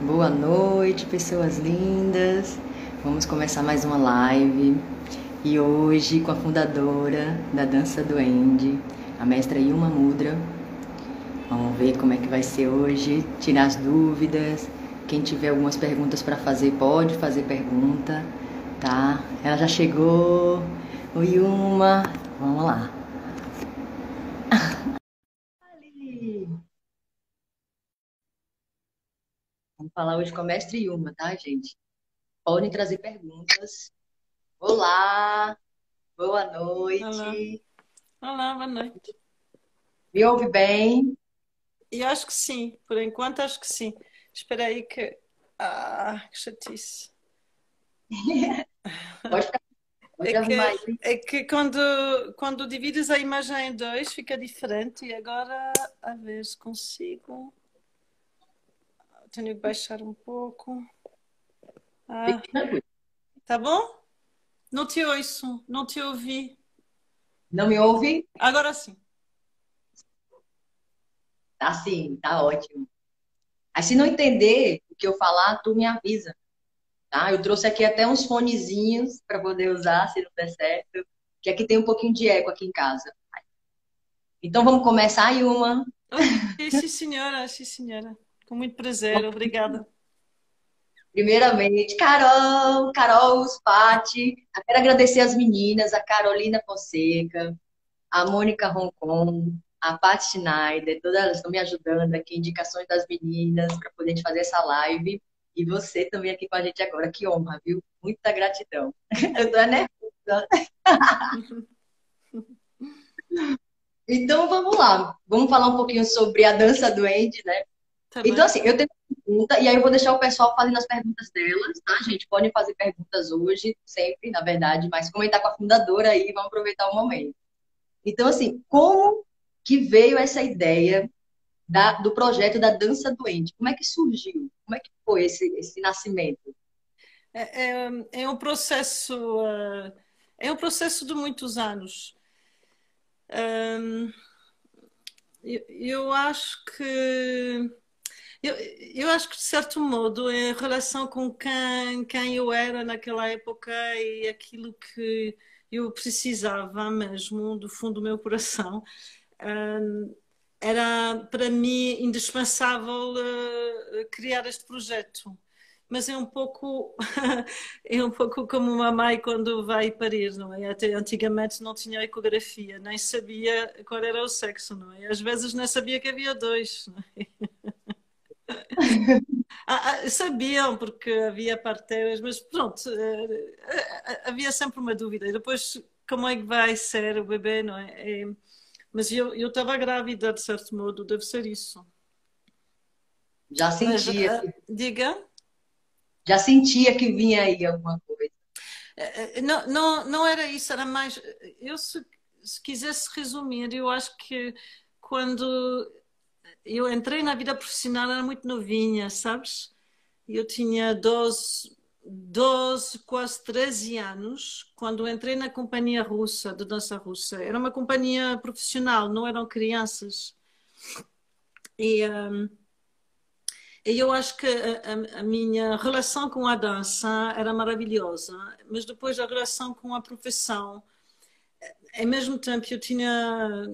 Boa noite, pessoas lindas. Vamos começar mais uma live. E hoje com a fundadora da Dança do End, a mestra Yuma Mudra. Vamos ver como é que vai ser hoje, tirar as dúvidas. Quem tiver algumas perguntas para fazer, pode fazer pergunta, tá? Ela já chegou. Oi, Yuma. Vamos lá. Vamos falar hoje com a mestre Yuma, tá, gente? Podem trazer perguntas. Olá, boa noite. Olá. Olá, boa noite. Me ouve bem? Eu acho que sim, por enquanto acho que sim. Espera aí que. Ah, que chatice. Pode ficar. É que, é que quando, quando divides a imagem em dois fica diferente e agora a ver se consigo. Tenho que baixar um pouco. Ah, tá bom? Não te ouço, não te ouvi. Não me ouve? Agora sim. Tá sim, tá ótimo. Aí se não entender o que eu falar, tu me avisa, tá? Eu trouxe aqui até uns fonezinhos para poder usar, se não der certo, que aqui tem um pouquinho de eco aqui em casa. Então vamos começar, Yuma. Sim, senhora, sim, senhora. Com muito prazer, obrigada. Primeiramente, Carol, Carol, Pati. Eu quero agradecer as meninas, a Carolina Fonseca, a Mônica Roncon, a Paty Schneider, todas elas estão me ajudando aqui, indicações das meninas para poder fazer essa live. E você também aqui com a gente agora, que honra, viu? Muita gratidão. Eu tô nervosa. Então vamos lá, vamos falar um pouquinho sobre a dança do Andy, né? Tá bem? Então, assim, eu tenho uma pergunta, e aí eu vou deixar o pessoal fazendo as perguntas delas, tá, gente? Podem fazer perguntas hoje, sempre, na verdade, mas comentar com a fundadora aí, vamos aproveitar o momento. Então, assim, como que veio essa ideia da- do projeto da Dança Doente? Como é que surgiu? Como é que foi esse, esse nascimento? É, é, é um processo, eh, é um processo de muitos anos. Hum, eu, eu acho que eu, eu acho que de certo modo, em relação com quem, quem eu era naquela época e aquilo que eu precisava mesmo do fundo do meu coração, hum, era para mim indispensável eh, criar este projeto. Mas é um pouco é um pouco como uma mãe quando vai parir, não é? Até antigamente não tinha ecografia, nem sabia qual era o sexo, não é? Às vezes nem sabia que havia dois, não é? Ah, ah, sabiam porque havia parteiras, mas pronto, eh, eh, havia sempre uma dúvida. E depois, como é que vai ser o bebê, não é? É, mas eu eu estava grávida, de certo modo, deve ser isso. Já Mas, sentia, ah, diga? já sentia que vinha aí alguma coisa. Eh, Não, não, não era isso, era mais. Eu, se, se quisesse resumir, eu acho que quando eu entrei na vida profissional era muito novinha, sabes? Eu tinha 12, 12, quase 13 anos quando entrei na companhia russa, de dança russa. Era uma companhia profissional, não eram crianças. E, e eu acho que a, a- minha relação com a dança era maravilhosa, mas depois a relação com a profissão, ao mesmo tempo eu tinha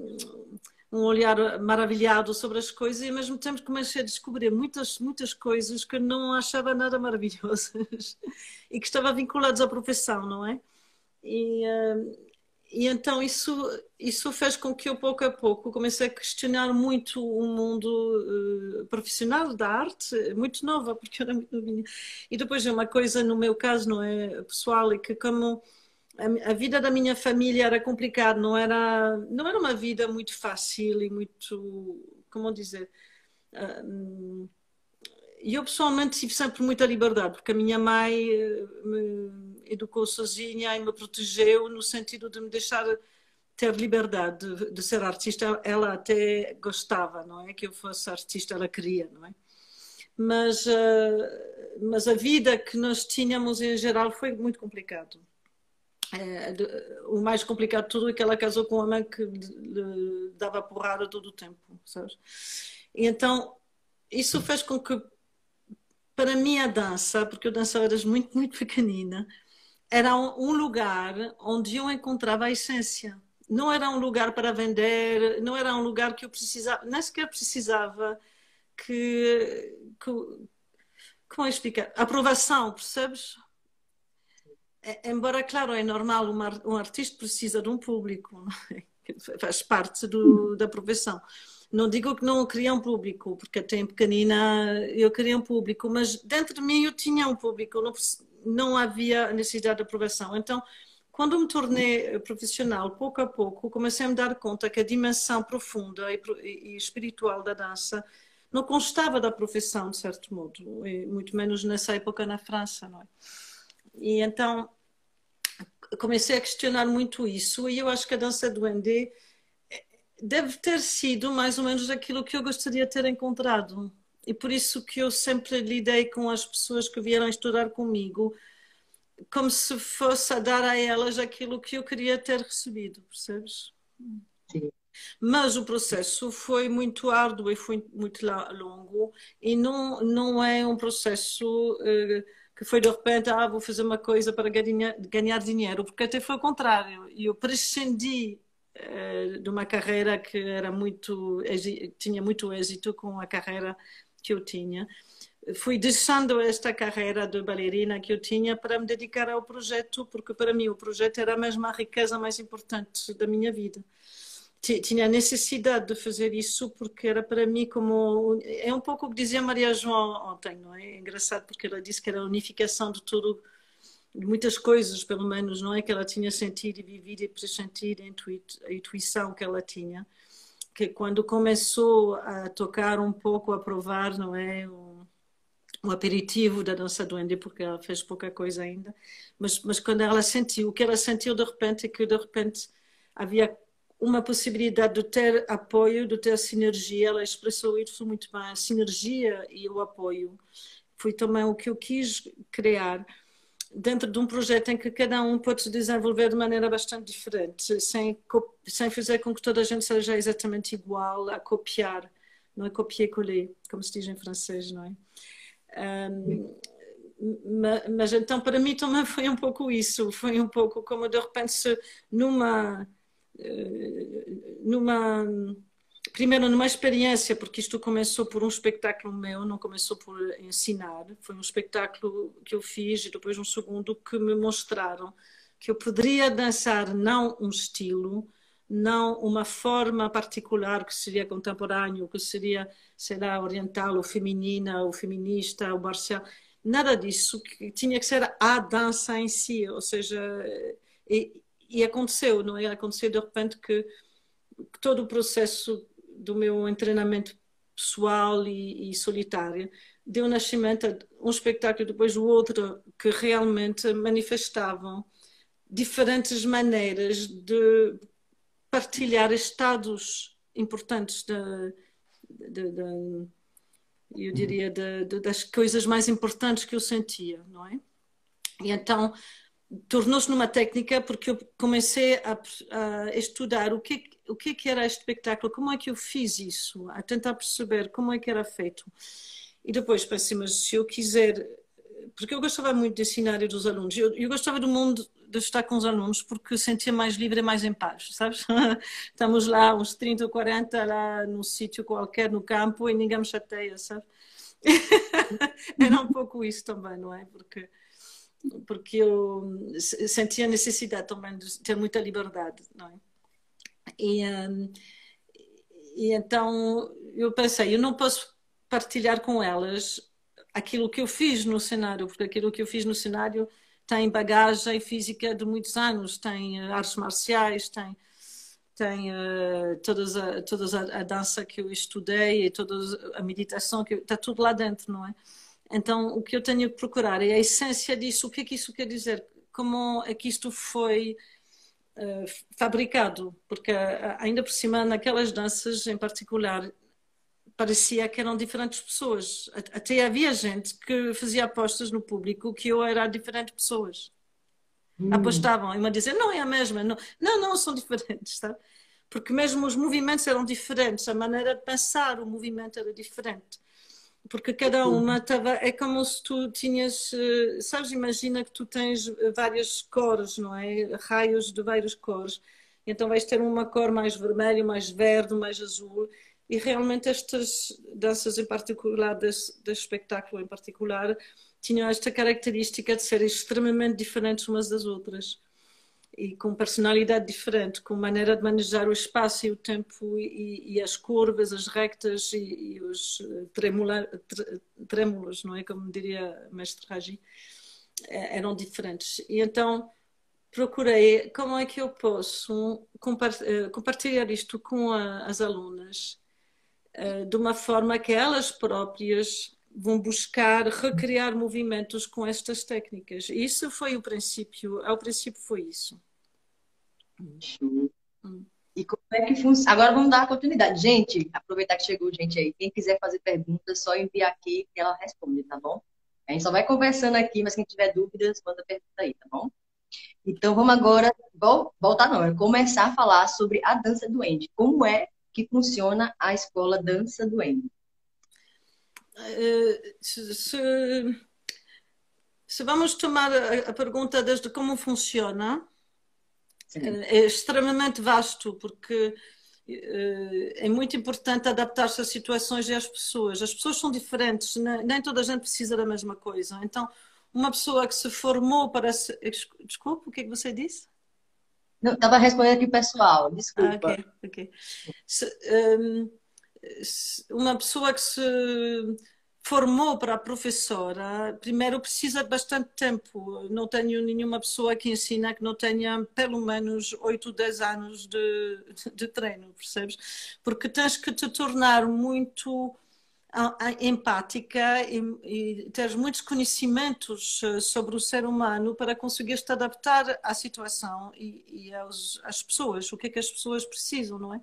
um olhar maravilhado sobre as coisas e ao mesmo tempo comecei a descobrir muitas, muitas coisas que não achava nada maravilhosas e que estavam vinculadas à profissão, não é? E, eh, e então isso, isso fez com que eu, pouco a pouco, comecei a questionar muito o mundo eh, profissional da arte, muito nova, porque eu era muito novinha. E depois é uma coisa, no meu caso, não é pessoal, é que como a, a vida da minha família era complicada, não era, não era uma vida muito fácil e muito, como dizer, ah, hum, e eu pessoalmente tive sempre muita liberdade, porque a minha mãe eh, me educou sozinha e me protegeu no sentido de me deixar ter liberdade de, de ser artista. Ela até gostava, não é? Que eu fosse artista, ela queria, não é? Mas, eh, mas a vida que nós tínhamos em geral foi muito complicado. É, o mais complicado de tudo é que ela casou com uma mãe que lhe dava porrada todo o tempo, sabes? E então isso fez com que para mim a dança, porque eu dançava desde muito, muito pequenina, era um, lugar onde eu encontrava a essência. Não era um lugar para vender, não era um lugar que eu precisava, nem sequer precisava que, que como é explicar? Aprovação, percebes? É, embora, claro, é normal, um artista precisa de um público, é? faz parte do, da profissão. Não digo que não queria um público, porque até em pequenina eu queria um público, mas dentro de mim eu tinha um público, não, não havia necessidade de aprovação. Então, quando me tornei profissional, pouco a pouco, comecei a me dar conta que a dimensão profunda e, e espiritual da dança não constava da profissão, de certo modo, muito menos nessa época na França, não é? E então comecei a questionar muito isso e eu acho que a dança do ND deve ter sido mais ou menos aquilo que eu gostaria de ter encontrado. E por isso que eu sempre lidei com as pessoas que vieram estudar comigo como se fosse a dar a elas aquilo que eu queria ter recebido, percebes? Sim. Mas o processo foi muito árduo e foi muito longo e não, não é um processo uh, que foi de repente, ah, vou fazer uma coisa para ganhar, ganhar dinheiro, porque até foi o contrário. Eu prescendi uh, de uma carreira que era muito, tinha muito êxito com a carreira que eu tinha. Fui deixando esta carreira de bailarina que eu tinha para me dedicar ao projeto, porque para mim o projeto era a riqueza mais importante da minha vida tinha necessidade de fazer isso porque era para mim como é um pouco o que dizia Maria João ontem não é? é engraçado porque ela disse que era a unificação de tudo de muitas coisas pelo menos não é que ela tinha sentido e vivido e pressentido a intuição que ela tinha que quando começou a tocar um pouco a provar não é um aperitivo da dança do Andy porque ela fez pouca coisa ainda mas mas quando ela sentiu o que ela sentiu de repente é que de repente havia uma possibilidade de ter apoio, de ter sinergia. Ela expressou isso muito bem, a sinergia e o apoio. Foi também o que eu quis criar dentro de um projeto em que cada um pode se desenvolver de maneira bastante diferente, sem, sem fazer com que toda a gente seja exatamente igual a copiar, não é copier-coller, como se diz em francês, não é? Um, mas, mas então para mim também foi um pouco isso, foi um pouco como de repente se numa numa primeiro numa experiência, porque isto começou por um espetáculo meu, não começou por ensinar, foi um espetáculo que eu fiz e depois um segundo que me mostraram que eu poderia dançar não um estilo, não uma forma particular que seria contemporâneo, que seria, sei lá, oriental ou feminina ou feminista ou marcial, nada disso, que tinha que ser a dança em si, ou seja, e, e aconteceu, não é? Aconteceu de repente que, que todo o processo do meu treinamento pessoal e, e, solitário deu nascimento a um espetáculo depois do outro que realmente manifestavam diferentes maneiras de partilhar estados importantes da, eu uhum. diria das coisas mais importantes que eu sentia, não é? E então tornou-se numa técnica porque eu comecei a, a, estudar o que, o que, que era este espetáculo, como é que eu fiz isso, a tentar perceber como é que era feito. E depois pensei, mas se eu quiser, porque eu gostava muito desse cenário dos alunos, eu, eu gostava do mundo de estar com os alunos porque sentia mais livre e mais em paz, sabes? Estamos lá, uns 30 ou 40, lá num sítio qualquer, no campo, e ninguém me chateia, sabe? era um pouco isso também, não é? Porque porque eu sentia a necessidade também de ter muita liberdade, não é? E, um, e então eu pensei, eu não posso partilhar com elas aquilo que eu fiz no cenário, porque aquilo que eu fiz no cenário tem bagagem física de muitos anos, tem eh, artes marciais, tem tem uh, todas a, todas a, a, dança que eu estudei e toda a meditação que está tudo lá dentro, não é? Então, o que eu tenho que procurar é a essência disso. O que é que isso quer dizer? Como é que isto foi uh, fabricado? Porque uh, ainda por cima, naquelas danças em particular, parecia que eram diferentes pessoas. Até havia gente que fazia apostas no público que eu era diferente pessoas. Hum. Apostavam e me dizer não é a mesma, não, não, não são diferentes, sabe? Porque mesmo os movimentos eram diferentes, a maneira de pensar o movimento era diferente. Porque cada uma estava. É como se tu tinhas. Eh, sabes, imagina que tu tens várias cores, não é? Raios de várias cores. Então vais ter uma cor mais vermelho, mais verde, mais azul. E realmente estas danças em particular, deste espetáculo em particular, tinham esta característica de serem extremamente diferentes umas das outras e com personalidade diferente, com maneira de manejar o espaço e o tempo e, e as curvas, as rectas e, e os eh, trêmulos, não é? Como diria o mestre Raji, eh, eram diferentes. E então procurei como é que eu posso eh, compartilhar isto com a, as alunas de uma forma que elas próprias vão buscar recriar movimentos com estas técnicas. Isso foi o princípio, ao princípio foi isso. E como é que funciona? Agora vamos dar a continuidade. Gente, aproveitar que chegou gente aí. Quem quiser fazer perguntas, só enviar aqui que ela responde, tá bom? A gente só vai conversando aqui, mas quem tiver dúvidas, manda pergunta aí, tá bom? Então vamos agora voltar não, é começar a falar sobre a dança do Andy. Como é que funciona a escola Dança do Andy? Eh, se, se, se, vamos tomar a, a, pergunta desde como funciona, Sim. Eh, é extremamente vasto, porque eh, é muito importante adaptar-se às situações e às pessoas. As pessoas são diferentes, nem toda a gente precisa da mesma coisa. Então, uma pessoa que se formou para. Se... Desculpa, o que é que você disse? Não, estava respondendo aqui pessoal, desculpa. Ah, ok, ok. Se, um, uma pessoa que se formou para professora, primeiro precisa de bastante tempo. Não tenho nenhuma pessoa que ensina que não tenha pelo menos 8, 10 anos de, de treino, percebes? Porque tens que te tornar muito empática e, e ter muitos conhecimentos eh, sobre o ser humano para conseguir te adaptar à situação e, e aos, às pessoas, o que é que as pessoas precisam, não é?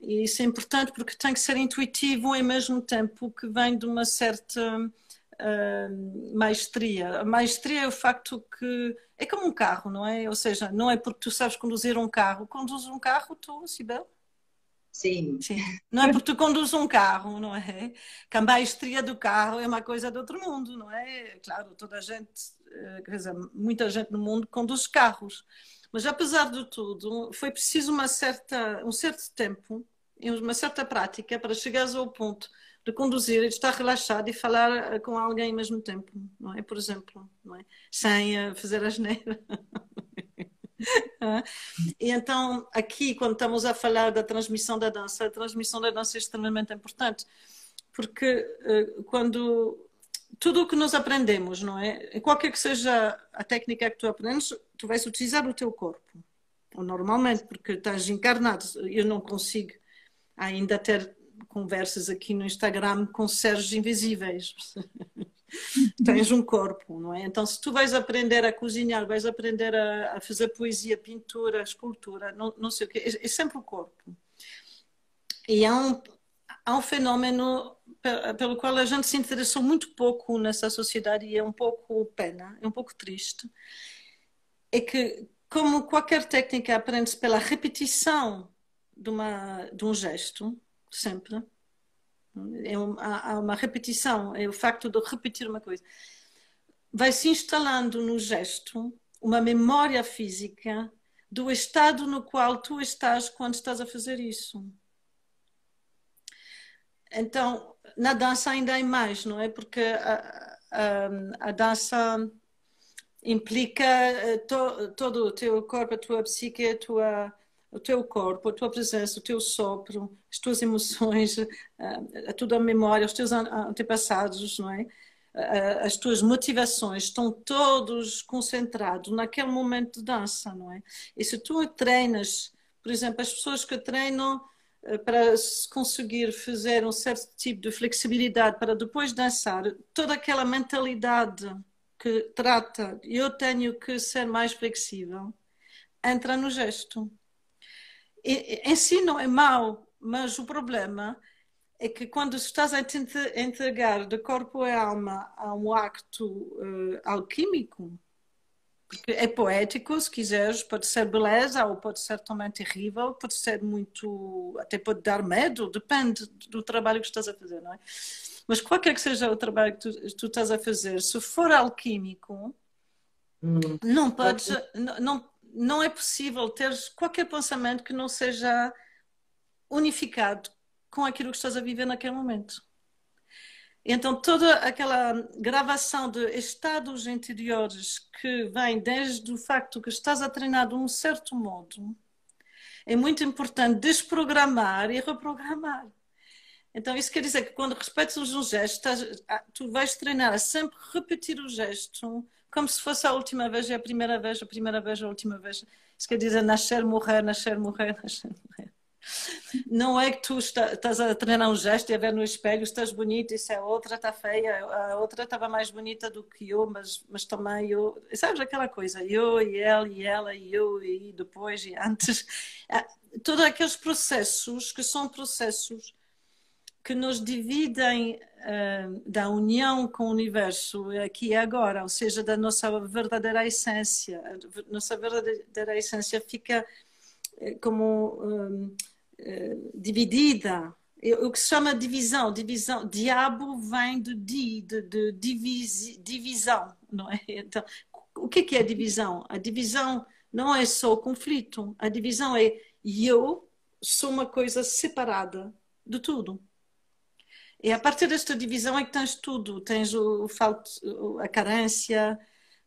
E isso é importante porque tem que ser intuitivo ao mesmo tempo que vem de uma certa uh, maestria. A maestria é o facto que é como um carro, não é? Ou seja, não é porque tu sabes conduzir um carro. Conduz um carro tu, Sibel? Sim. Sim. Não é porque tu conduzes um carro, não é? Que a maestria do carro é uma coisa de outro mundo, não é? Claro, toda a gente, eh, quer dizer, muita gente no mundo conduz carros. Mas apesar de tudo, foi preciso uma certa, um certo tempo, uma certa prática para chegares ao ponto de conduzir e de estar relaxado e falar eh, com alguém ao mesmo tempo, não é? Por exemplo, não é? Sem eh, fazer a geneira. e então, aqui, quando estamos a falar da transmissão da dança, a transmissão da dança é extremamente importante, porque eh, quando tudo o que nós aprendemos, não é? Qualquer que seja a técnica que tu aprendes, tu vais utilizar o teu corpo. Ou normalmente, porque estás encarnado. Eu não consigo ainda ter conversas aqui no Instagram com seres invisíveis. Tens um corpo, não é? Então, se tu vais aprender a cozinhar, vais aprender a, a fazer poesia, pintura, escultura, não, não sei o quê, é, é sempre o corpo. E há um, há um fenómeno pelo qual a gente se interessou muito pouco nessa sociedade e é um pouco pena, é um pouco triste, é que como qualquer técnica aprende-se pela repetição de, uma, de um gesto, sempre, é uma, há uma repetição, é o facto de repetir uma coisa, vai se instalando no gesto uma memória física do estado no qual tu estás quando estás a fazer isso. Então, na dança ainda é mais, não é? Porque a, a, a dança implica eh, to, todo o teu corpo, a tua psique, a tua, o teu corpo, a tua presença, o teu sopro, as tuas emoções, a, a tua memória, os teus antepassados, não é? As tuas motivações estão todos concentrados naquele momento de dança, não é? E se tu treinas, por exemplo, as pessoas que treinam para conseguir fazer um certo tipo de flexibilidade para depois dançar, toda aquela mentalidade que trata eu tenho que ser mais flexível, entra no gesto. E, em si não é mau, mas o problema é que quando estás a entregar de corpo e alma a um acto uh, alquímico, porque é poético, se quiseres, pode ser beleza ou pode ser também terrível, pode ser muito, até pode dar medo, depende do trabalho que estás a fazer, não é? Mas qualquer que seja o trabalho que tu, tu estás a fazer, se for alquímico, hum. não podes, não, não, não é possível ter qualquer pensamento que não seja unificado com aquilo que estás a viver naquele momento. Então, toda aquela gravação de estados interiores que vem desde o facto que estás a treinar de um certo modo, é muito importante desprogramar e reprogramar. Então, isso quer dizer que quando respeitas um gesto, tu vais treinar a sempre repetir o gesto como se fosse a última vez e a primeira vez, a primeira vez, a última vez. Isso quer dizer nascer, morrer, nascer, morrer, nascer, morrer. Não é que tu estás a treinar um gesto e a ver no espelho, estás bonita, isso é outra está feia, a outra estava mais bonita do que eu, mas, mas também eu. Sabes aquela coisa? Eu e ele e ela e eu e depois e antes. Ah, todos aqueles processos que são processos que nos dividem uh, da união com o universo aqui e agora, ou seja, da nossa verdadeira essência. A nossa verdadeira essência fica eh, como um, uh, dividida. O que se chama divisão, divisão, diabo vem de di, de, de divis, divisão, não é? Então, o que é, é divisão? A divisão não é só o conflito, a divisão é eu sou uma coisa separada de tudo. E a partir desta divisão é que tens tudo. Tens o, o falto, a carência,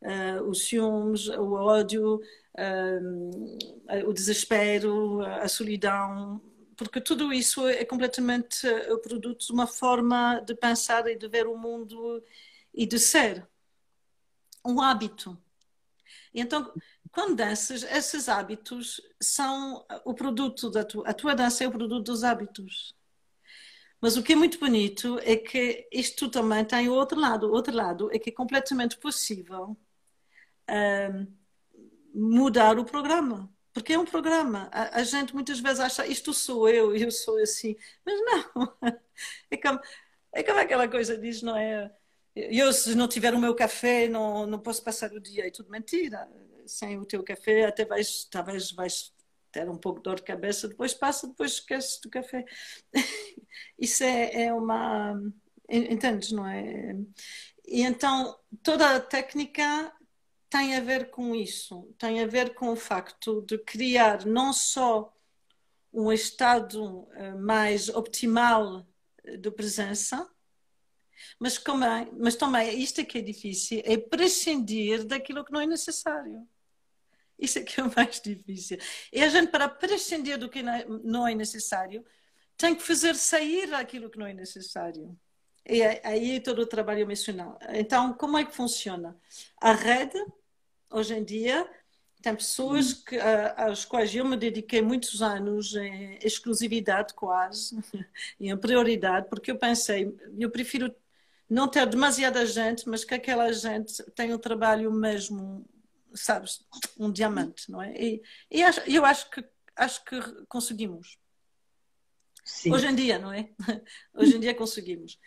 uh, os ciúmes, o ódio, o desespero, a solidão, porque tudo isso é completamente o produto de uma forma de pensar e de ver o mundo e de ser. Um hábito. E então, quando danças, esses hábitos são o produto da tua, a tua dança é o produto dos hábitos. Mas o que é muito bonito é que isto também tem o outro lado. O outro lado é que é completamente possível mudar o programa. Porque é um programa. A, a, gente muitas vezes acha isto sou eu, eu sou assim. Mas não. É como, é como aquela coisa diz, não é? Eu, se não tiver o meu café, não, não posso passar o dia. É tudo mentira. Sem o teu café, até vais, talvez vais ter um pouco de dor de cabeça, depois passa, depois esquece do café. Isso é, é uma. Entendes, não é? E então toda a técnica tem a ver com isso, tem a ver com o facto de criar não só um estado eh, mais optimal de presença, mas também, mas também isto é que é difícil, é prescindir daquilo que não é necessário. Isso é que é o mais difícil. E a gente, para prescindir do que não é necessário, tem que fazer sair aquilo que não é necessário. E é aí todo o trabalho emocional. Então, como é que funciona? A rede, hoje em dia, tem pessoas que, às quais eu me dediquei muitos anos em exclusividade quase, em prioridade, porque eu pensei, eu prefiro não ter demasiada gente, mas que aquela gente tenha um trabalho mesmo sabes, um diamante, não é? E, e acho, eu acho que, acho que conseguimos. Sim. Hoje em dia, não é? Hoje em dia conseguimos.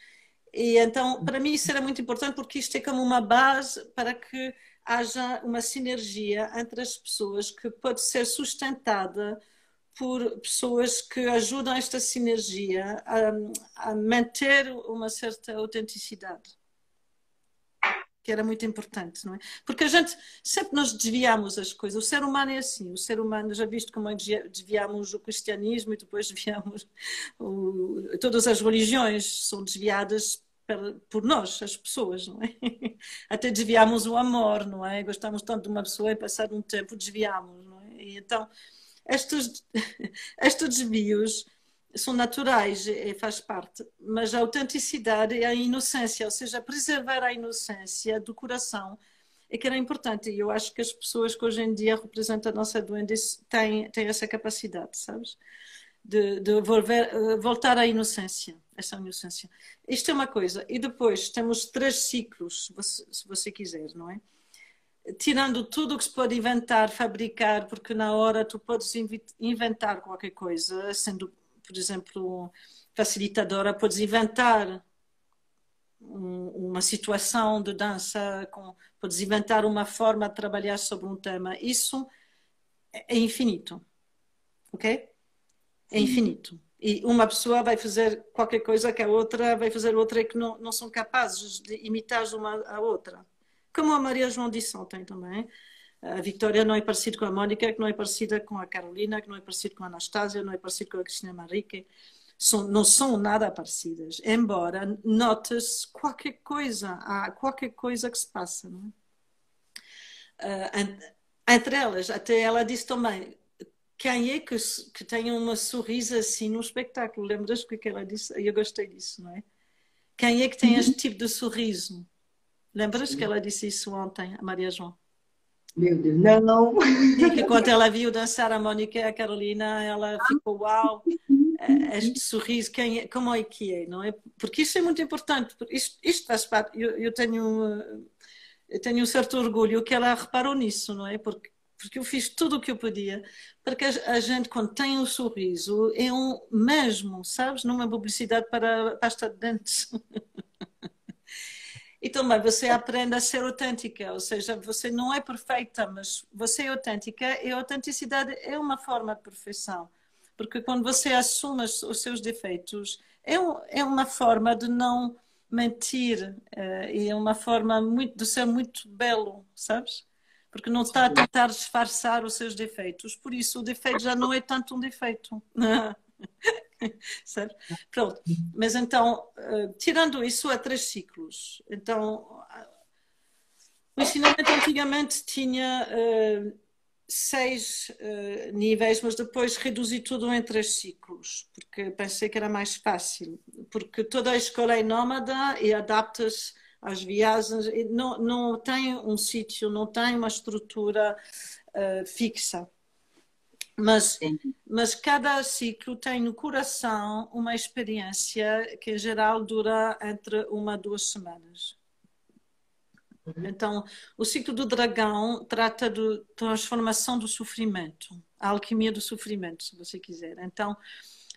E então, para mim, isso era muito importante porque isto é como uma base para que haja uma sinergia entre as pessoas que pode ser sustentada por pessoas que ajudam esta sinergia a, a manter uma certa autenticidade que era muito importante, não é? Porque a gente sempre nos desviamos as coisas. O ser humano é assim. O ser humano, já viste como é desviamos o cristianismo e depois desviamos o, todas as religiões são desviadas por, nós, as pessoas, não é? Até desviamos o amor, não é? Gostamos tanto de uma pessoa e passado um tempo desviamos, não é? E então estes, estes desvios são naturais e faz parte, mas a autenticidade e a inocência, ou seja, preservar a inocência do coração é que era importante. E eu acho que as pessoas que hoje em dia representam a nossa doença têm, têm essa capacidade, sabes? De, de volver, eh, voltar à inocência, essa inocência. Isto é uma coisa. E depois temos três ciclos, se você quiser, não é? Tirando tudo o que se pode inventar, fabricar, porque na hora tu podes inventar qualquer coisa, sendo por exemplo, facilitadora, podes inventar uma situação de dança, com, podes inventar uma forma de trabalhar sobre um tema. Isso é infinito, ok? É infinito. E uma pessoa vai fazer qualquer coisa que a outra vai fazer outra e que não, não são capazes de imitar uma a outra. Como a Maria João disse ontem também. A Victoria não é parecida com a Mónica, que não é parecida com a Carolina, que não é parecida com a Anastácia, não é parecida com a Cristina Marique. São, não são nada parecidas, embora notes qualquer coisa, há qualquer coisa que se passa. Não é? Uh, entre elas, até ela disse também, quem é que, que tem uma sorriso assim no espetáculo? Lembras o que ela disse? Eu gostei disso, não é? Quem é que tem este tipo de sorriso? Lembras que ela disse isso ontem, a Maria João? Meu Deus, não! E que quando ela viu dançar a Mónica e a Carolina, ela ficou, uau, eh, este sorriso, quem é, como é que é, não é? Porque isso é muito importante, isto, isto faz parte, eu, eu, tenho, eu tenho um certo orgulho que ela reparou nisso, não é? Porque porque eu fiz tudo o que eu podia para que a gente, quando tem um sorriso, é um mesmo, sabes? Numa publicidade para pasta de dentes. e também você aprende a ser autêntica, ou seja, você não é perfeita, mas você é autêntica e a autenticidade é uma forma de perfeição. Porque quando você assume os seus defeitos, é, um, é uma forma de não mentir, uh, e é uma forma muito, de ser muito belo, sabes? Porque não está a tentar disfarçar os seus defeitos. Por isso, o defeito já não é tanto um defeito. certo? Pronto. Mas então, uh, tirando isso, há três ciclos. Então, o ensinamento antigamente tinha uh, seis uh, níveis, mas depois reduzi tudo em três ciclos, porque pensei que era mais fácil. Porque toda a escola é nómada e adapta-se às viagens, não, não tem um sítio, não tem uma estrutura uh, fixa. Mas, mas cada ciclo tem no coração uma experiência que, em geral, dura entre uma a duas semanas. Uhum. Então, o ciclo do dragão trata de transformação do sofrimento, a alquimia do sofrimento, se você quiser. Então,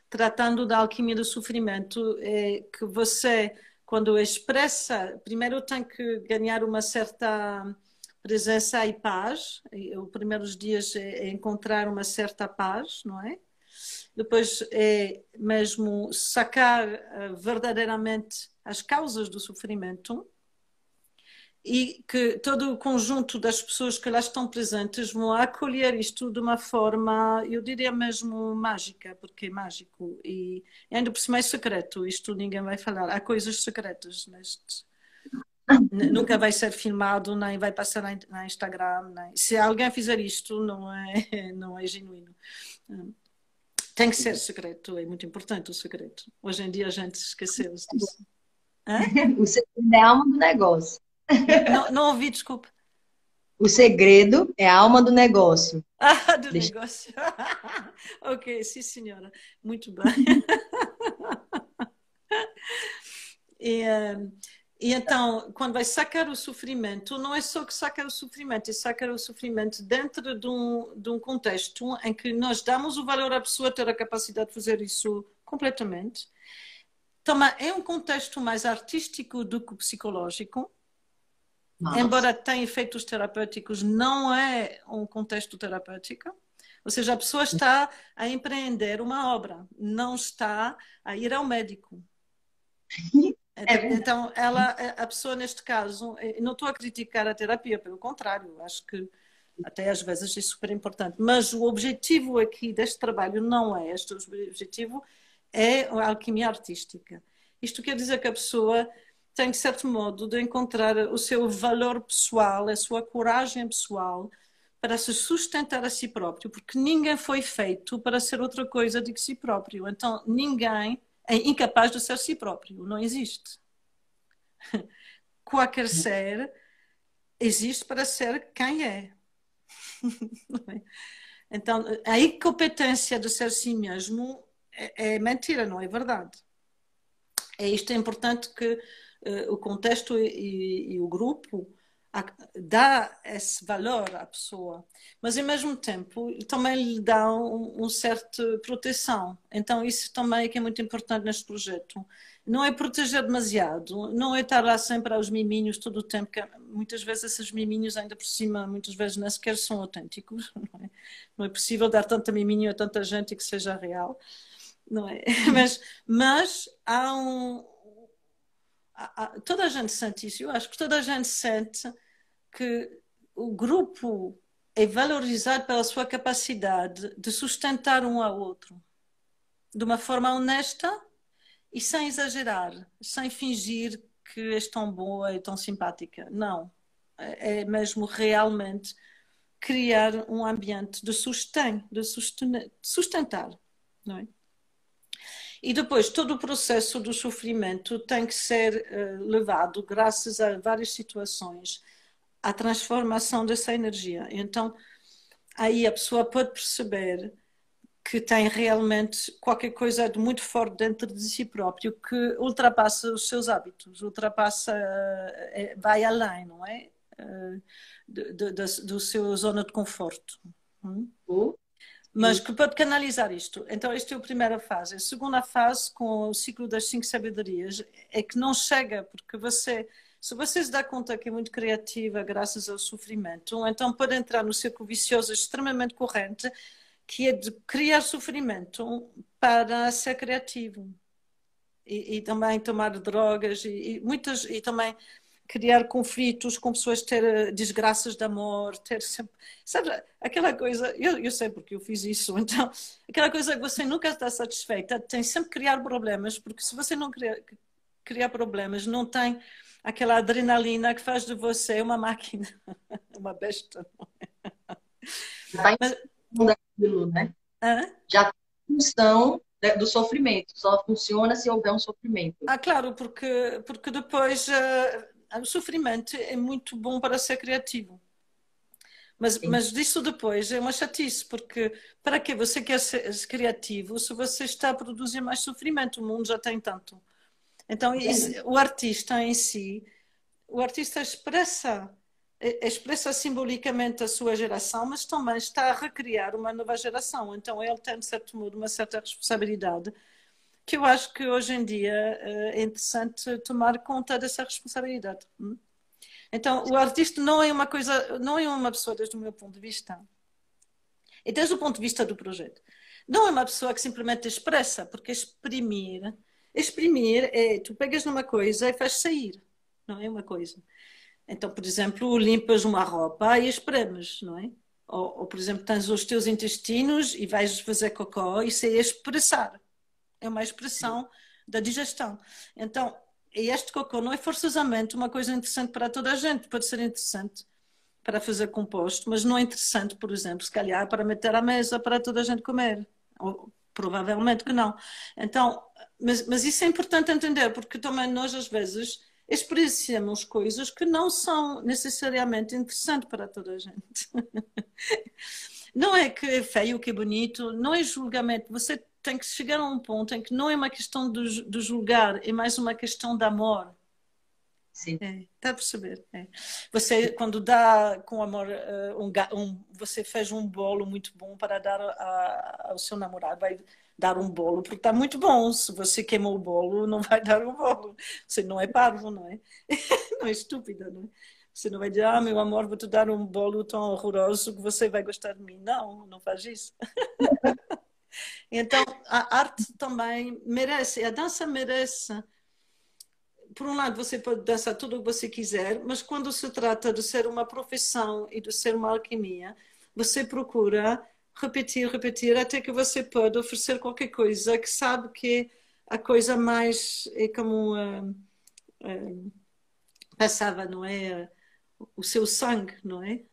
tratando da alquimia do sofrimento, é que você quando expressa, primeiro tem que ganhar uma certa presença e paz. Os primeiros dias é encontrar uma certa paz, não é? Depois é mesmo sacar eh, verdadeiramente as causas do sofrimento e que todo o conjunto das pessoas que lá estão presentes vão acolher isto de uma forma, eu diria mesmo mágica, porque é mágico e ainda por cima é secreto, isto ninguém vai falar. Há coisas secretas neste. Nunca vai ser filmado, nem vai passar na Instagram. Nem... Se alguém fizer isto, não é, não é genuíno. Tem que ser secreto, é muito importante o secreto. Hoje em dia a gente esqueceu disso. o segredo é a alma do negócio. Não, não ouvi, desculpe. O segredo é a alma do negócio. Ah, do Deixa... negócio. ok, sim, senhora. Muito bem. e, uh, e, então, quando vai sacar o sofrimento, não é só que sacar o sofrimento, é sacar o sofrimento dentro de um, de um contexto em que nós damos o valor à pessoa ter a capacidade de fazer isso completamente. Também é um contexto mais artístico do que psicológico nossa. Embora tenha efeitos terapêuticos, não é um contexto terapêutico. Ou seja, a pessoa está a empreender uma obra, não está a ir ao médico. É então, ela, a pessoa neste caso, não estou a criticar a terapia, pelo contrário, acho que até às vezes é super importante. Mas o objetivo aqui deste trabalho não é este, o objetivo é a alquimia artística. Isto quer dizer que a pessoa tem, de certo modo, de encontrar o seu valor pessoal, a sua coragem pessoal para se sustentar a si próprio, porque ninguém foi feito para ser outra coisa do que si próprio. Então, ninguém é incapaz de ser si próprio, não existe. Qualquer ser existe para ser quem é. Então, a incompetência de ser si mesmo é, é mentira, não é verdade. É isto é importante que o contexto e, e o grupo dá esse valor à pessoa, mas ao mesmo tempo também lhe dá um, um certa proteção. Então isso também é que é muito importante neste projeto. Não é proteger demasiado, não é estar lá sempre aos miminhos todo o tempo, que muitas vezes esses miminhos ainda por cima, muitas vezes nem sequer são autênticos. Não é, não é possível dar tanta miminho a tanta gente que seja real. não é? Mas, mas há um. Toda a gente sente isso. Eu acho que toda a gente sente que o grupo é valorizado pela sua capacidade de sustentar um ao outro de uma forma honesta e sem exagerar, sem fingir que és tão boa e tão simpática. Não. É, é mesmo realmente criar um ambiente de sustento, de sustentar, não é? E depois, todo o processo do sofrimento tem que ser uh, levado, graças a várias situações, à transformação dessa energia. Então, aí a pessoa pode perceber que tem realmente qualquer coisa de muito forte dentro de si próprio que ultrapassa os seus hábitos, ultrapassa, eh, vai além, não é? Eh, do seu zona de conforto. Hum? Mas que pode canalizar isto. Então, esta é a primeira fase. A segunda fase, com o ciclo das cinco sabedorias, é que não chega, porque você, se você se dá conta que é muito criativa graças ao sofrimento, então pode entrar no círculo vicioso extremamente corrente que é de criar sofrimento para ser criativo e, e também tomar drogas e, e, muitas e também criar conflitos com pessoas ter eh, desgraças de amor ter sempre sabe aquela coisa eu, eu sei porque eu fiz isso então aquela coisa que você nunca está satisfeita tem sempre que criar problemas porque se você não criar, criar problemas não tem aquela adrenalina que faz de você uma máquina uma besta Mas, daquilo, né? Hã? Já tem função do sofrimento, só funciona se houver um sofrimento. Ah, claro, porque, porque depois uh, o sofrimento é muito bom para ser criativo. Mas, mas disso depois é uma chatice, porque para que você quer ser criativo se você está a produzir mais sofrimento? O mundo já tem tanto. Então, isso, o artista em si, o artista expressa expressa simbolicamente a sua geração, mas também está a recriar uma nova geração. Então ele tem, de certo modo, uma certa responsabilidade que eu acho que hoje em dia eh, é interessante tomar conta dessa responsabilidade. Hum? Então o artista não é uma coisa, não é uma pessoa desde o meu ponto de vista e desde o ponto de vista do projeto. Não é uma pessoa que simplesmente expressa, porque exprimir, exprimir é tu pegas numa coisa e faz sair, não é uma coisa. Então, por exemplo, limpas uma roupa e espremes, não é? Ou, ou, por exemplo, tens os teus intestinos e vais fazer cocó, isso é expressar. É uma expressão da digestão. Então, este cocô não é forçosamente uma coisa interessante para toda a gente. Pode ser interessante para fazer composto, mas não é interessante, por exemplo, se calhar para meter à mesa para toda a gente comer. Ou, provavelmente que não. Então, mas, mas isso é importante entender, porque também nós, às vezes, experienciamos coisas que não são necessariamente interessantes para toda a gente. Não é que é feio, que é bonito, não é julgamento. Você tem que chegar a um ponto em que não é uma questão de, de julgar, é mais uma questão de amor. Sim. É, está a perceber? É. Você, quando dá com amor, eh, um, um, você fez um bolo muito bom para dar a, ao seu namorado, vai dar um bolo porque está muito bom. Se você queimou o bolo, não vai dar o bolo. Você não é parvo, não é? Não é estúpida, não é? Você não vai dizer, ah, meu amor, vou te dar um bolo tão horroroso que você vai gostar de mim. Não, não faz isso. então, a arte também merece, a dança merece. Por um lado, você pode dançar tudo o que você quiser, mas quando se trata de ser uma profissão e de ser uma alquimia, você procura repetir, repetir, até que você pode oferecer qualquer coisa que sabe que a coisa mais é como uh, uh, passava, não é? O seu sangue, não é?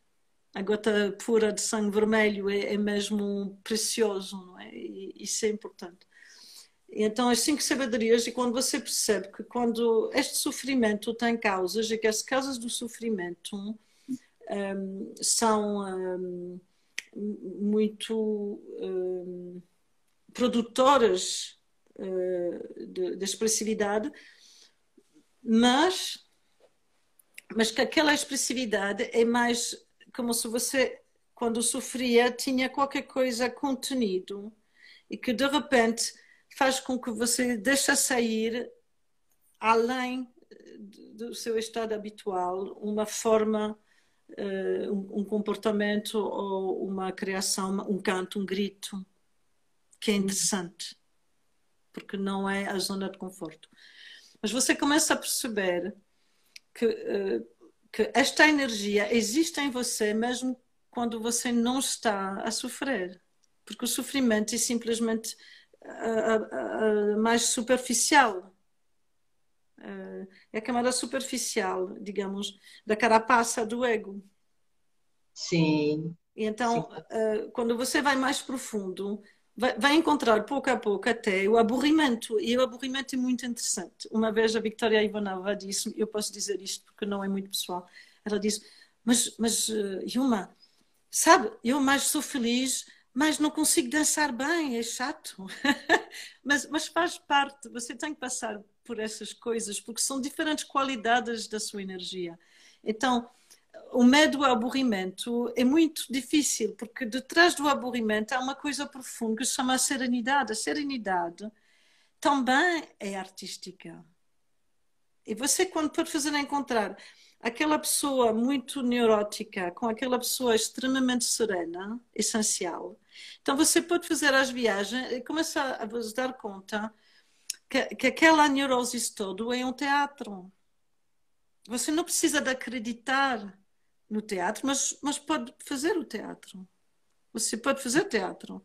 A gota pura de sangue vermelho é, é mesmo precioso, não é? E isso é importante. Então, as cinco sabedorias, e quando você percebe que quando este sofrimento tem causas, e que as causas do sofrimento um, são. Um, muito uh, produtoras de, de, expressividade, mas, mas que aquela expressividade é mais como se você, quando sofria, tinha qualquer coisa contenido e que de repente faz com que você deixe sair além do seu estado habitual uma forma uh, um, comportamento ou uma criação, um canto, um grito, que é interessante. porque não é a zona de conforto. Mas você começa a perceber que, eh, que esta energia existe em você mesmo quando você não está a sofrer. Porque o sofrimento é simplesmente a, a, mais superficial. É a camada superficial, digamos, da carapaça do ego. Sim. E então, Sim. quando você vai mais profundo, vai, encontrar pouco a pouco até o aburrimento. E o aburrimento é muito interessante. Uma vez a Victoria Ivanova disse, eu posso dizer isto porque não é muito pessoal, ela disse, mas, mas Yuma, sabe, eu mais sou feliz mas não consigo dançar bem, é chato. mas, mas faz parte, você tem que passar por essas coisas, porque são diferentes qualidades da sua energia. Então, o medo ao aburrimento é muito difícil, porque detrás do aburrimento há uma coisa profunda que se chama serenidade. A serenidade também é artística. E você, quando pode fazer encontrar aquela pessoa muito neurótica com aquela pessoa extremamente serena, essencial, então você pode fazer as viagens e começar a vos dar conta que, que aquela neurose todo é um teatro. Você não precisa de acreditar no teatro, mas, mas pode fazer o teatro. Você pode fazer teatro.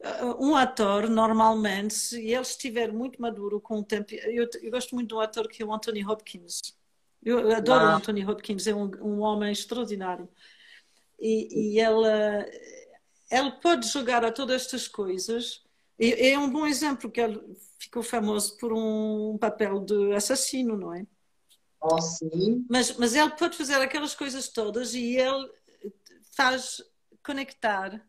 Uh, um ator, normalmente, se ele estiver muito maduro com o tempo. Eu, eu gosto muito de um ator que é o Anthony Hopkins. Eu adoro o Anthony Hopkins, é um, um homem extraordinário. E, e ela ele pode jogar a todas estas coisas. É um bom exemplo que ele ficou famoso por um papel de assassino, não é? Oh, sim. Mas, mas ele pode fazer aquelas coisas todas e ele faz conectar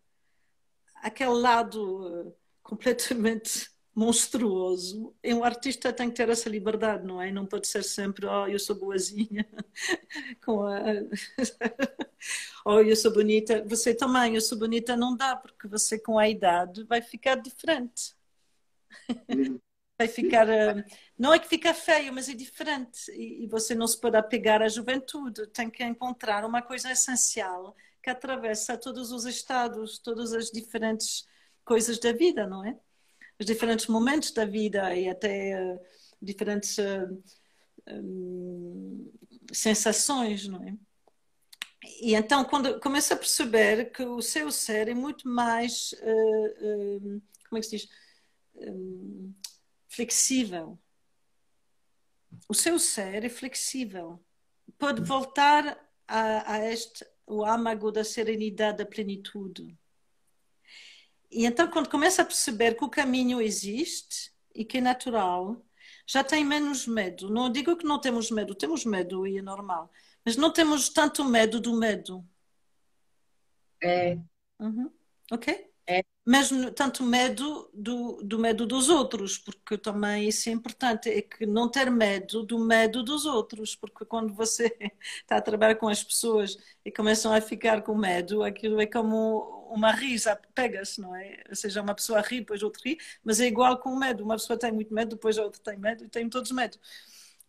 aquele lado completamente monstruoso. E um artista tem que ter essa liberdade, não é? Não pode ser sempre, oh, eu sou boazinha, com a... oh, eu sou bonita. Você também, eu sou bonita, não dá, porque você com a idade vai ficar diferente. vai ficar. Eh, não é que fica feio, mas é diferente. E você não se pode apegar à juventude. Tem que encontrar uma coisa essencial que atravessa todos os estados, todas as diferentes coisas da vida, não é? os diferentes momentos da vida e até uh, diferentes uh, um, sensações, não é? E então, quando começa a perceber que o seu ser é muito mais, uh, como é que se diz, um, flexível. O seu ser é flexível. Pode voltar a, a este, o âmago da serenidade, da plenitude. E então, quando começa a perceber que o caminho existe e que é natural, já tem menos medo. Não digo que não temos medo, temos medo e é normal, mas não temos tanto medo do medo. É. Uhum. Ok? Mas tanto medo do, do medo dos outros, porque também isso é importante, é que não ter medo do medo dos outros, porque quando você está a trabalhar com as pessoas e começam a ficar com medo, aquilo é como uma risa, pega-se, não é? Ou seja, uma pessoa ri, depois outra ri, mas é igual com medo. Uma pessoa tem muito medo, depois a outra tem medo e tem todos medo.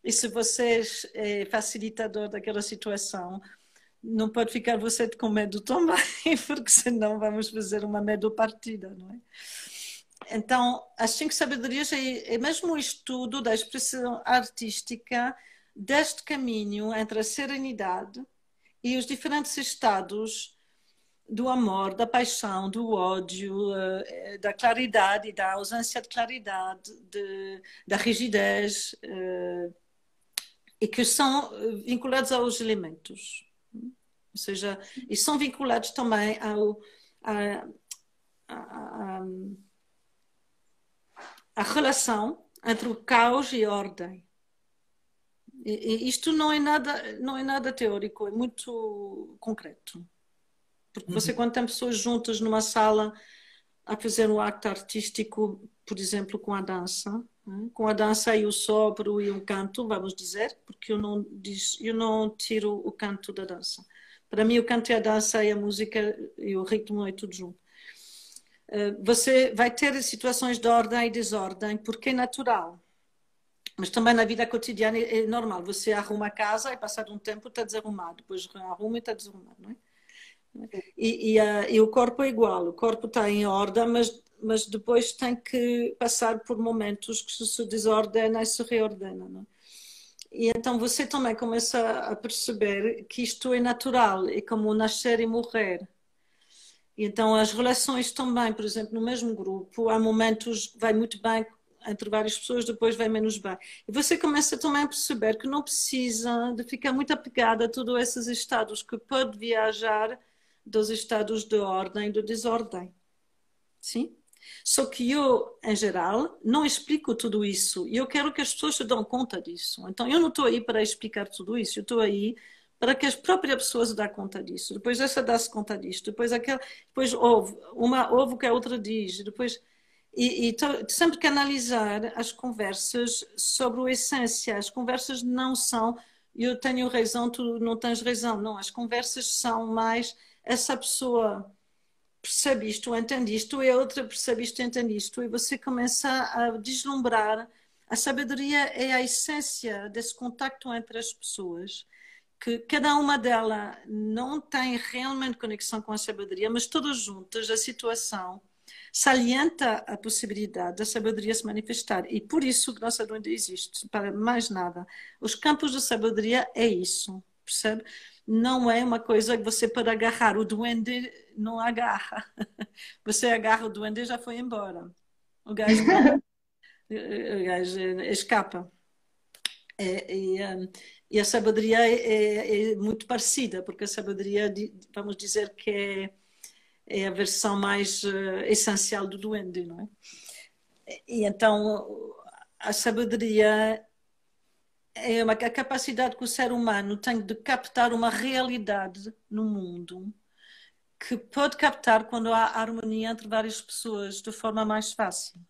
E se você é facilitador daquela situação, não pode ficar você com medo também, porque senão vamos fazer uma medo partida, não é? Então, as cinco sabedorias é, é mesmo o estudo da expressão artística deste caminho entre a serenidade e os diferentes estados do amor, da paixão, do ódio, eh, da claridade, da ausência de claridade, de, da rigidez, eh, e que são vinculados aos elementos. Ou seja, e são vinculados também ao, a, a, a, relação entre o caos e a ordem. E, e isto não é nada não é nada teórico, é muito concreto. Porque você, uhum. quando tem pessoas juntas numa sala a fazer um acto artístico, por exemplo, com a dança, né? com a dança e o sopro e o canto, vamos dizer, porque eu não, eu não tiro o canto da dança. Para mim, o canto e a dança e a música e o ritmo é tudo junto. Eh, você vai ter situações de ordem e desordem, porque é natural. Mas também na vida cotidiana é normal. Você arruma a casa e, passado um tempo, está desarrumado. Depois arruma e está desarrumado, não é? E, e, a, e, o corpo é igual. O corpo está em ordem, mas mas depois tem que passar por momentos que se desordena e se reordena. Não? E então você também começa a perceber que isto é natural, é como nascer e morrer. E então as relações também, por exemplo, no mesmo grupo, há momentos que vai muito bem entre várias pessoas, depois vai menos bem. E você começa também a perceber que não precisa de ficar muito apegada a todos esses estados, que pode viajar dos estados de ordem e de desordem. Sim? Só que eu, em geral, não explico tudo isso. E eu quero que as pessoas se dão conta disso. Então, eu não estou aí para explicar tudo isso. Eu estou aí para que as próprias pessoas dão conta disso. Depois essa dá-se conta disto. Depois aquela, depois ouve, uma ouve o que a outra diz. Depois e, e sempre que analisar as conversas sobre o essência. As conversas não são eu tenho razão, tu não tens razão. Não, as conversas são mais essa pessoa percebe isto, entende isto, e a outra percebe isto, entende isto, e você começa a deslumbrar. A sabedoria é a essência desse contacto entre as pessoas, que cada uma delas não tem realmente conexão com a sabedoria, mas todas juntas, a situação salienta a possibilidade da sabedoria se manifestar. E por isso que nossa doença existe, para mais nada. Os campos de sabedoria é isso, percebe? Não é uma coisa que você pode agarrar. O duende não agarra. Você agarra o duende e já foi embora. O gajo, o gajo escapa. É, e, hum, e, a sabedoria é, é, é, muito parecida, porque a sabedoria, vamos dizer que é, é a versão mais uh, essencial do duende, não é? E então a sabedoria é uma, a capacidade que o ser humano tem de captar uma realidade no mundo que pode captar quando há harmonia entre várias pessoas de forma mais fácil.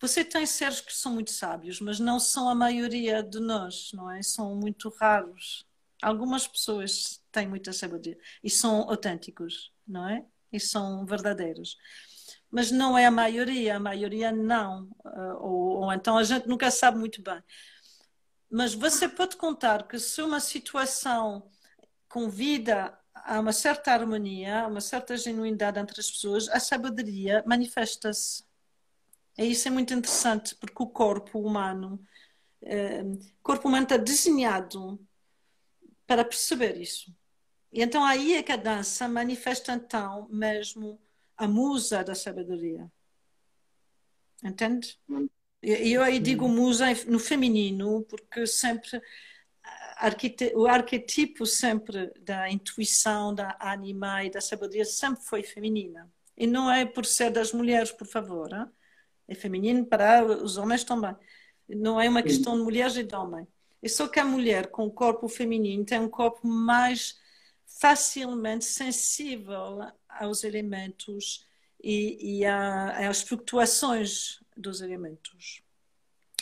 Você tem seres que são muito sábios, mas não são a maioria de nós, não é? São muito raros. Algumas pessoas têm muita sabedoria e são autênticos, não é? E são verdadeiros. Mas não é a maioria, a maioria não. Ah, ou, ou então a gente nunca sabe muito bem. Mas você pode contar que se uma situação convida a uma certa harmonia, a uma certa genuinidade entre as pessoas, a sabedoria manifesta-se. E isso é muito interessante, porque o corpo humano, eh, o corpo humano está desenhado para perceber isso. E então aí é que a dança manifesta então mesmo a musa da sabedoria. Entende? Eu aí digo musa no feminino, porque sempre o arquetipo sempre da intuição, da anima e da sabedoria sempre foi feminina. E não é por ser das mulheres, por favor. Hein? É feminino para os homens também. Não é uma questão de mulheres e de homens. É só que a mulher com o corpo feminino tem um corpo mais facilmente sensível aos elementos e, e a, às flutuações dos elementos.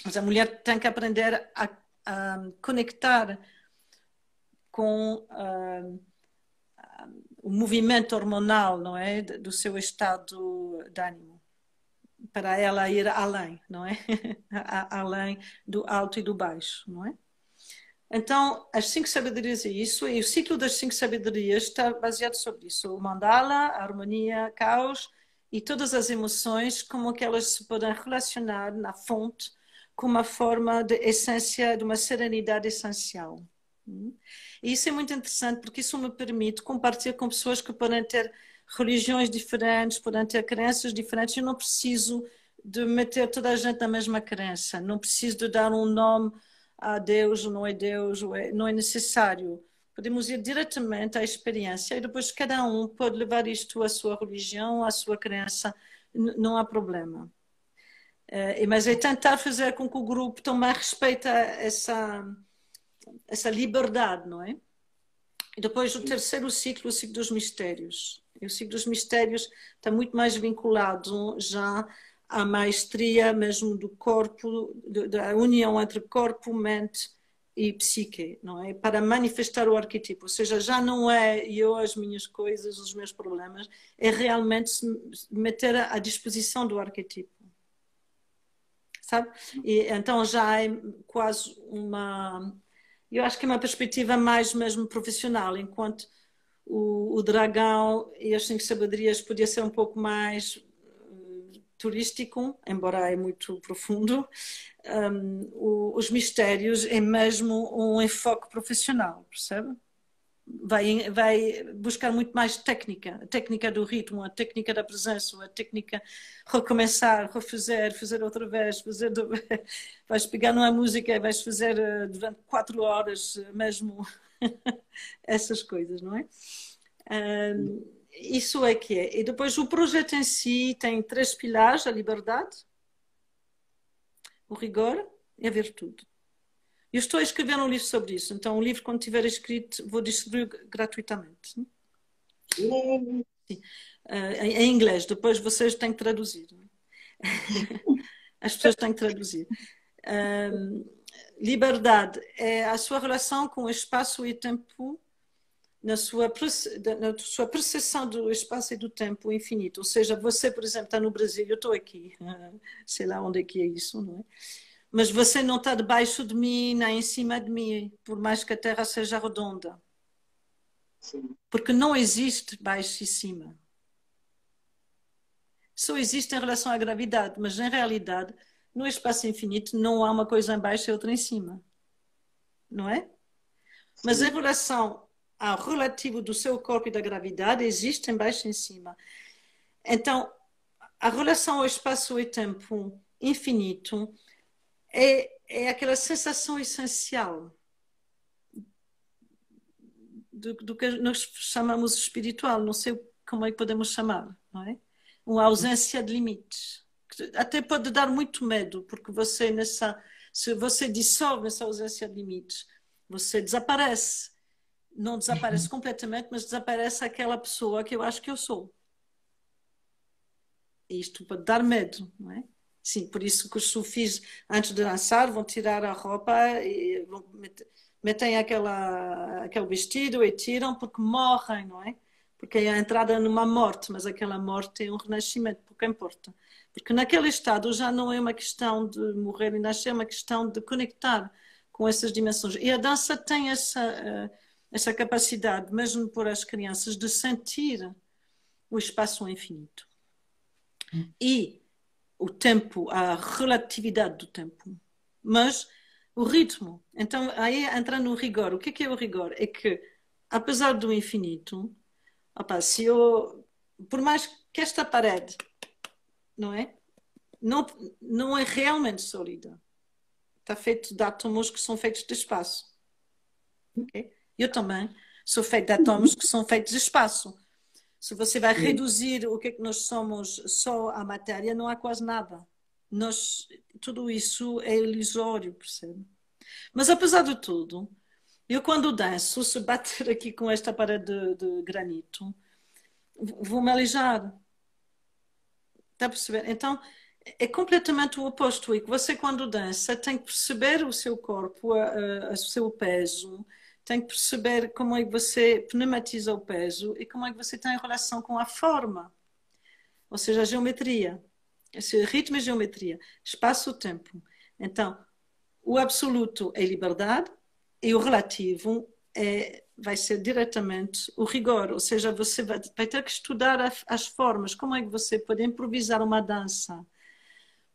Mas a mulher tem que aprender a, a conectar com uh, o movimento hormonal, não é, do seu estado de ânimo, para ela ir além, não é, além do alto e do baixo, não é? Então, as cinco sabedorias é isso, e o ciclo das cinco sabedorias está baseado sobre isso: o mandala, a harmonia, caos e todas as emoções, como que elas se podem relacionar na fonte com uma forma de essência, de uma serenidade essencial. E isso é muito interessante porque isso me permite compartilhar com pessoas que podem ter religiões diferentes, podem ter crenças diferentes. Eu não preciso de meter toda a gente na mesma crença, não preciso de dar um nome a Deus, não é Deus, não é necessário. Podemos ir diretamente à experiência e depois cada um pode levar isto à sua religião, à sua crença, não há problema. Uh, mas é tentar fazer com que o grupo também respeite essa, essa liberdade, não é? E depois o terceiro ciclo, o ciclo dos mistérios. E o ciclo dos mistérios está muito mais vinculado já à maestria mesmo do corpo, da união entre corpo, mente e psique, não é? Para manifestar o arquetipo, ou seja, já não é eu as minhas coisas, os meus problemas, é realmente se meter à disposição do arquetipo. Sabe? E então já é quase uma eu acho que é uma perspectiva mais mesmo profissional, enquanto o, o dragão e as cinco sabedorias podia ser um pouco mais turístico, embora é muito profundo, um, o, os mistérios é mesmo um enfoque profissional, percebe? Vai, vai buscar muito mais técnica, a técnica do ritmo, a técnica da presença, a técnica recomeçar, refazer, fazer outra vez, fazer do... vais pegar numa música e vais fazer eh, durante quatro horas mesmo essas coisas, não é? Um, isso é que é. E depois o projeto em si tem três pilares: a liberdade, o rigor e a virtude. Eu estou a escrever um livro sobre isso, então o livro, quando tiver escrito, vou distribuir gratuitamente. Sim. Uh, em, inglês, depois vocês têm que traduzir. As pessoas têm que traduzir. Uh, liberdade é a sua relação com o espaço e tempo na sua, na sua percepção do espaço e do tempo infinito. Ou seja, você, por exemplo, está no Brasil, eu estou aqui, sei lá onde é que é isso, não é? Mas você não está debaixo de mim nem em cima de mim, por mais que a Terra seja redonda. Sim. Porque não existe baixo e cima. Só existe em relação à gravidade, mas em realidade, no espaço infinito, não há uma coisa em baixo e outra em cima. Não é? Sim. Mas em relação ao relativo do seu corpo e da gravidade existe embaixo e em cima. Então, a relação ao espaço e tempo infinito é, é aquela sensação essencial do, do, que nós chamamos espiritual, não sei como é que podemos chamar, não é? Uma ausência de limites. Até pode dar muito medo, porque você nessa, se você dissolve essa ausência de limites, você desaparece não desaparece completamente, mas desaparece aquela pessoa que eu acho que eu sou. E isto pode dar medo, não é? Sim, por isso que os sufis, antes de dançar, vão tirar a roupa e metem aquela, aquele vestido e tiram porque morrem, não é? Porque é a entrada numa morte, mas aquela morte é um renascimento, pouco importa. Porque naquele estado já não é uma questão de morrer e nascer, é uma questão de conectar com essas dimensões. E a dança tem essa. Essa capacidade, mesmo por as crianças, de sentir o espaço infinito. E o tempo, a relatividade do tempo. Mas o ritmo. Então, aí entra no rigor. O que é, que é o rigor? É que, apesar do infinito, opa, se eu, por mais que esta parede, não é? Não, não é realmente sólida. Está feito de átomos que são feitos de espaço. Okay? Eu também sou feito de átomos que são feitos de espaço. Se você vai reduzir o que é que nós somos só a matéria, não há quase nada. Nós, tudo isso é ilusório, percebe? Mas apesar de tudo, eu quando danço, se bater aqui com esta parede de, de granito, vou-me alijar. Está a perceber? Então, é completamente o oposto. E que você, quando dança, tem que perceber o seu corpo, o seu peso, tem que perceber como é que você pneumatiza o peso e como é que você tem relação com a forma, ou seja, a geometria. Esse ritmo e geometria, espaço-tempo. Então, o absoluto é liberdade e o relativo é, vai ser diretamente o rigor, ou seja, você vai, ter que estudar as formas, como é que você pode improvisar uma dança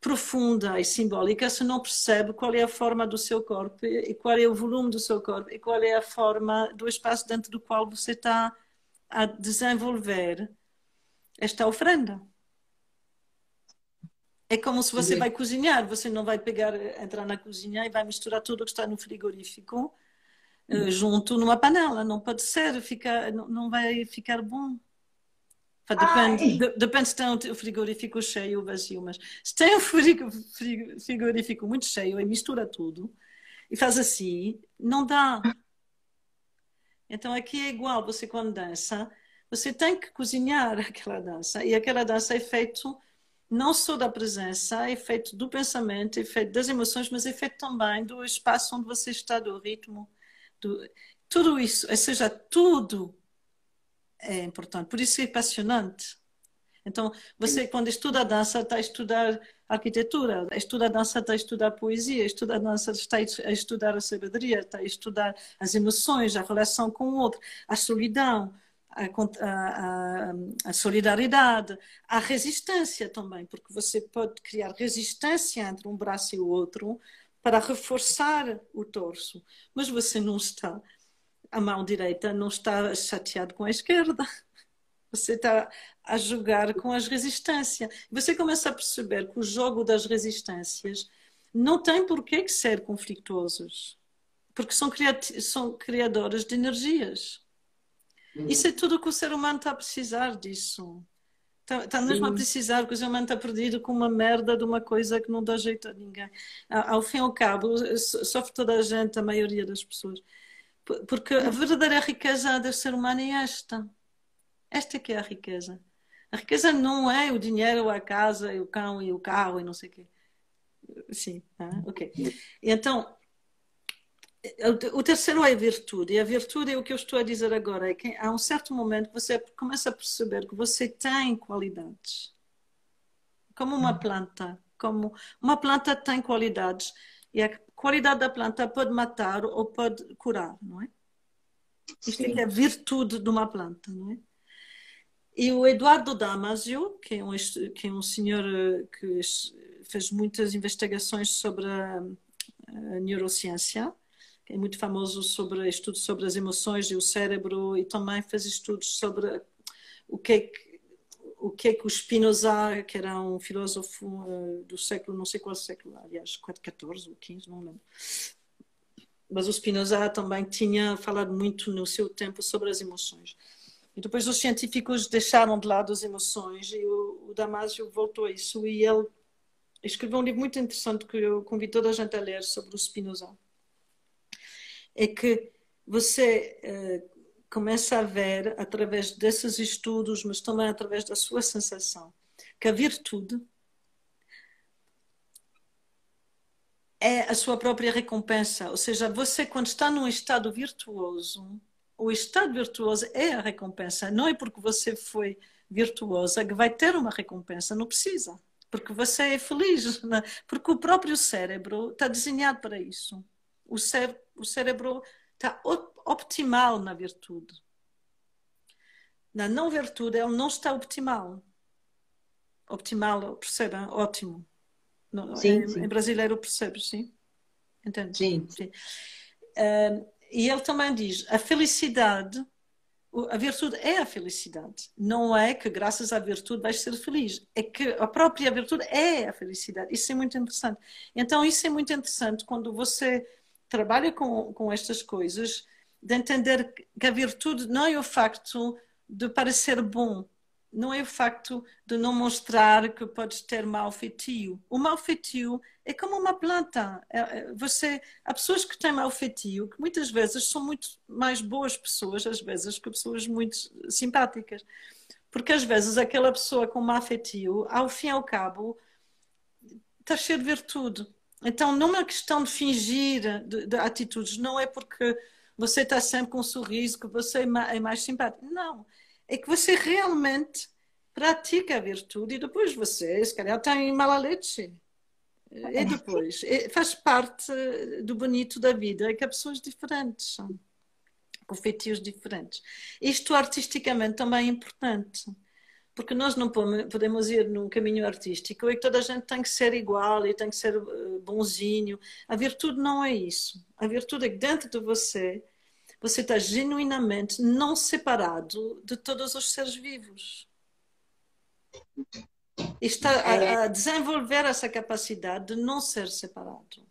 profunda e simbólica se não percebe qual é a forma do seu corpo e qual é o volume do seu corpo e qual é a forma do espaço dentro do qual você está a desenvolver esta ofrenda. É como se você vai cozinhar, você não vai pegar, entrar na cozinha e vai misturar tudo que está no frigorífico uh, junto numa panela. Não pode ser, fica, não vai ficar bom. Depende, de, depende se tem o frigorífico cheio ou vazio, mas se tem o frigorífico muito cheio e mistura tudo e faz assim, não dá. Então aqui é igual, você quando dança, você tem que cozinhar aquela dança e aquela dança é feito não só da presença, é feito do pensamento, é feito das emoções, mas é feito também do espaço onde você está, do ritmo, do, tudo isso, ou seja, tudo é importante. Por isso é apaixonante. Então, você, quando estuda a dança, está a estudar arquitetura, estuda a dança, está a estudar poesia, estuda a dança, está a estudar a sabedoria, está a estudar as emoções, a relação com o outro, a solidão, a, a, a, solidariedade, a resistência também, porque você pode criar resistência entre um braço e o outro para reforçar o torso, mas você não está, a mão direita não está chateado com a esquerda. Você está a jogar com as resistências. Você começa a perceber que o jogo das resistências não tem por que ser conflituosos, porque são, são criadores de energias. Uhum. Isso é tudo o que o ser humano está a precisar disso. Está, está mesmo a precisar, porque o ser humano está perdido com uma merda de uma coisa que não dá jeito a ninguém. Ao fim e ao cabo, sofre toda a gente, a maioria das pessoas. Porque a verdadeira riqueza do ser humano é esta. Esta é que é a riqueza. A riqueza não é o dinheiro, a casa, o cão e o carro e não sei o quê. Sim, ah, ok. Então, o terceiro é a virtude. E a virtude é o que eu estou a dizer agora. É que há um certo momento você começa a perceber que você tem qualidades. Como uma hum. planta. Como uma planta tem qualidades. E a qualidade da planta pode matar ou pode curar, não é? Isto é, é a virtude de uma planta, não é? E o Eduardo Damasio, que é um, que é um senhor eh, que fez muitas investigações sobre a, a neurociência, é muito famoso sobre estudos sobre as emoções e o cérebro e também fez estudos sobre o que é que o que é que o Spinoza, que era um filósofo uh, do século, não sei qual século, aliás, 14 ou 15, não lembro. Mas o Spinoza também tinha falado muito no seu tempo sobre as emoções. E depois os científicos deixaram de lado as emoções e o, o Damasio voltou a isso e ele escreveu um livro muito interessante que eu convido toda a gente a ler sobre o Spinoza é que você uh, começa a ver, através desses estudos, mas também através da sua sensação, que a virtude é a sua própria recompensa. Ou seja, você, quando está num estado virtuoso, o estado virtuoso é a recompensa. Não é porque você foi virtuosa que vai ter uma recompensa, não precisa. Porque você é feliz, né? porque o próprio cérebro está desenhado para isso o, cérebro, o cérebro está optimal na virtude. Na não virtude, ele não está optimal. Optimal, percebem? Ótimo. sim, em, sim. em, brasileiro percebe, sim? Entende? Sim. sim. Uh, e ele também diz: a felicidade, a virtude é a felicidade. Não é que graças à virtude vais ser feliz. É que a própria virtude é a felicidade. Isso é muito interessante. Então, isso é muito interessante quando você trabalha com, com estas coisas, de entender que a virtude não é o facto de parecer bom, não é o facto de não mostrar que podes ter mau feitio. O mau feitio é como uma planta. É, é, você, há pessoas que têm mau feitio, que muitas vezes são muito mais boas pessoas, às vezes, que pessoas muito simpáticas. Porque às vezes aquela pessoa com mau feitio, ao fim e ao cabo, está cheia de virtude. Então, não é questão de fingir de, de atitudes, não é porque você está sempre com um sorriso que você é mais, é mais simpático. Não. É que você realmente pratica a virtude e depois você, se calhar, tem mala leite. E depois, faz parte do bonito da vida, é que há pessoas diferentes, com feitios diferentes. Isto artisticamente também é importante porque nós não podemos ir num caminho artístico e que toda a gente tem que ser igual e tem que ser eh, bonzinho. A virtude não é isso. A virtude é que dentro de você, você está genuinamente não separado de todos os seres vivos. E está a, é. a desenvolver essa capacidade de não ser separado.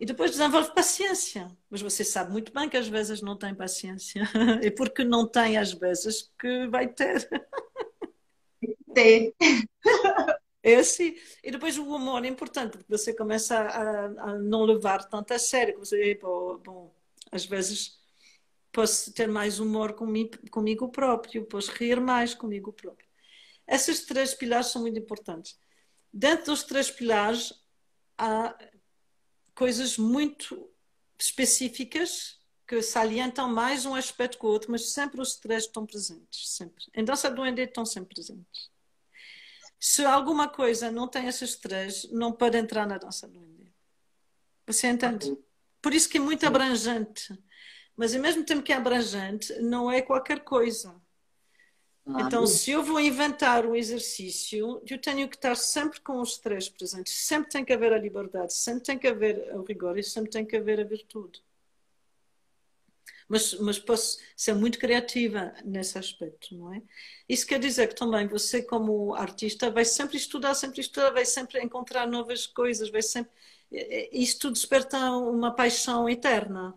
E depois desenvolve paciência. Mas você sabe muito bem que às vezes não tem paciência. E porque não tem, às vezes, que vai ter. ter. Esse, e depois o humor é importante, porque você começa a, a não levar tanto a sério. Você, bom, às vezes posso ter mais humor comigo, comigo próprio, posso rir mais comigo próprio. Esses três pilares são muito importantes. Dentro dos três pilares há coisas muito específicas que salientam mais um aspecto que o outro, mas sempre os três estão presentes, sempre. Em dança do Ende estão sempre presentes. Se alguma coisa não tem esses três, não pode entrar na dança do Índia. Você entende? Por isso que é muito abrangente. mas ao mesmo tempo que é abrangente, não é qualquer coisa. Claro. Então, se eu vou inventar um exercício, eu tenho que estar sempre com os três presentes. Sempre tem que haver a liberdade, sempre tem que haver o rigor e sempre tem que haver a virtude. Mas, mas posso ser muito criativa nesse aspecto, não é? Isso quer dizer que também você, como artista, vai sempre estudar, sempre estudar, vai sempre encontrar novas coisas, vai sempre. Isso tudo desperta uma paixão eterna.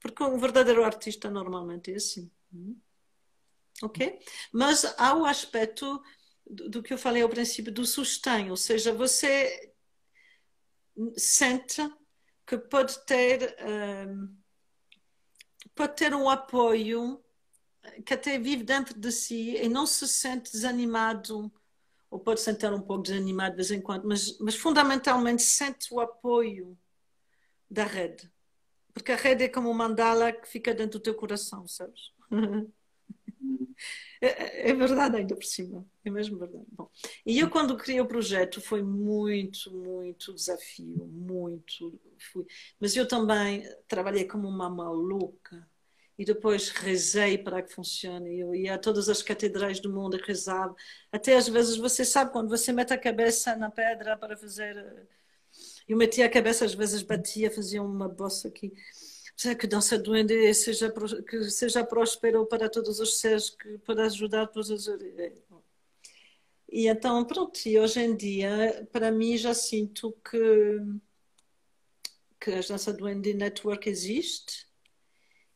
Porque um verdadeiro artista normalmente é assim. É? ok? Mas há o aspecto do, que eu falei ao princípio do sustento, ou seja, você sente que pode ter um, pode ter um apoio que até vive dentro de si e não se sente desanimado ou pode sentir um pouco desanimado de vez em quando, mas, mas fundamentalmente sente o apoio da rede. Porque a rede é como uma mandala que fica dentro do teu coração, sabes? É, é, verdade ainda por cima, é mesmo verdade. Bom, e eu quando criei o projeto foi muito, muito desafio, muito. Fui. Mas eu também trabalhei como uma maluca e depois rezei para que funcione. Eu ia a todas as catedrais do mundo e rezava. Até às vezes você sabe quando você mete a cabeça na pedra para fazer. Eu metia a cabeça, às vezes batia, fazia uma bossa aqui que dança duende seja, que seja próspero para todos os seres, que para ajudar todos os... E então, pronto, e hoje em dia, para mim, já sinto que, que a Dança Duende Network existe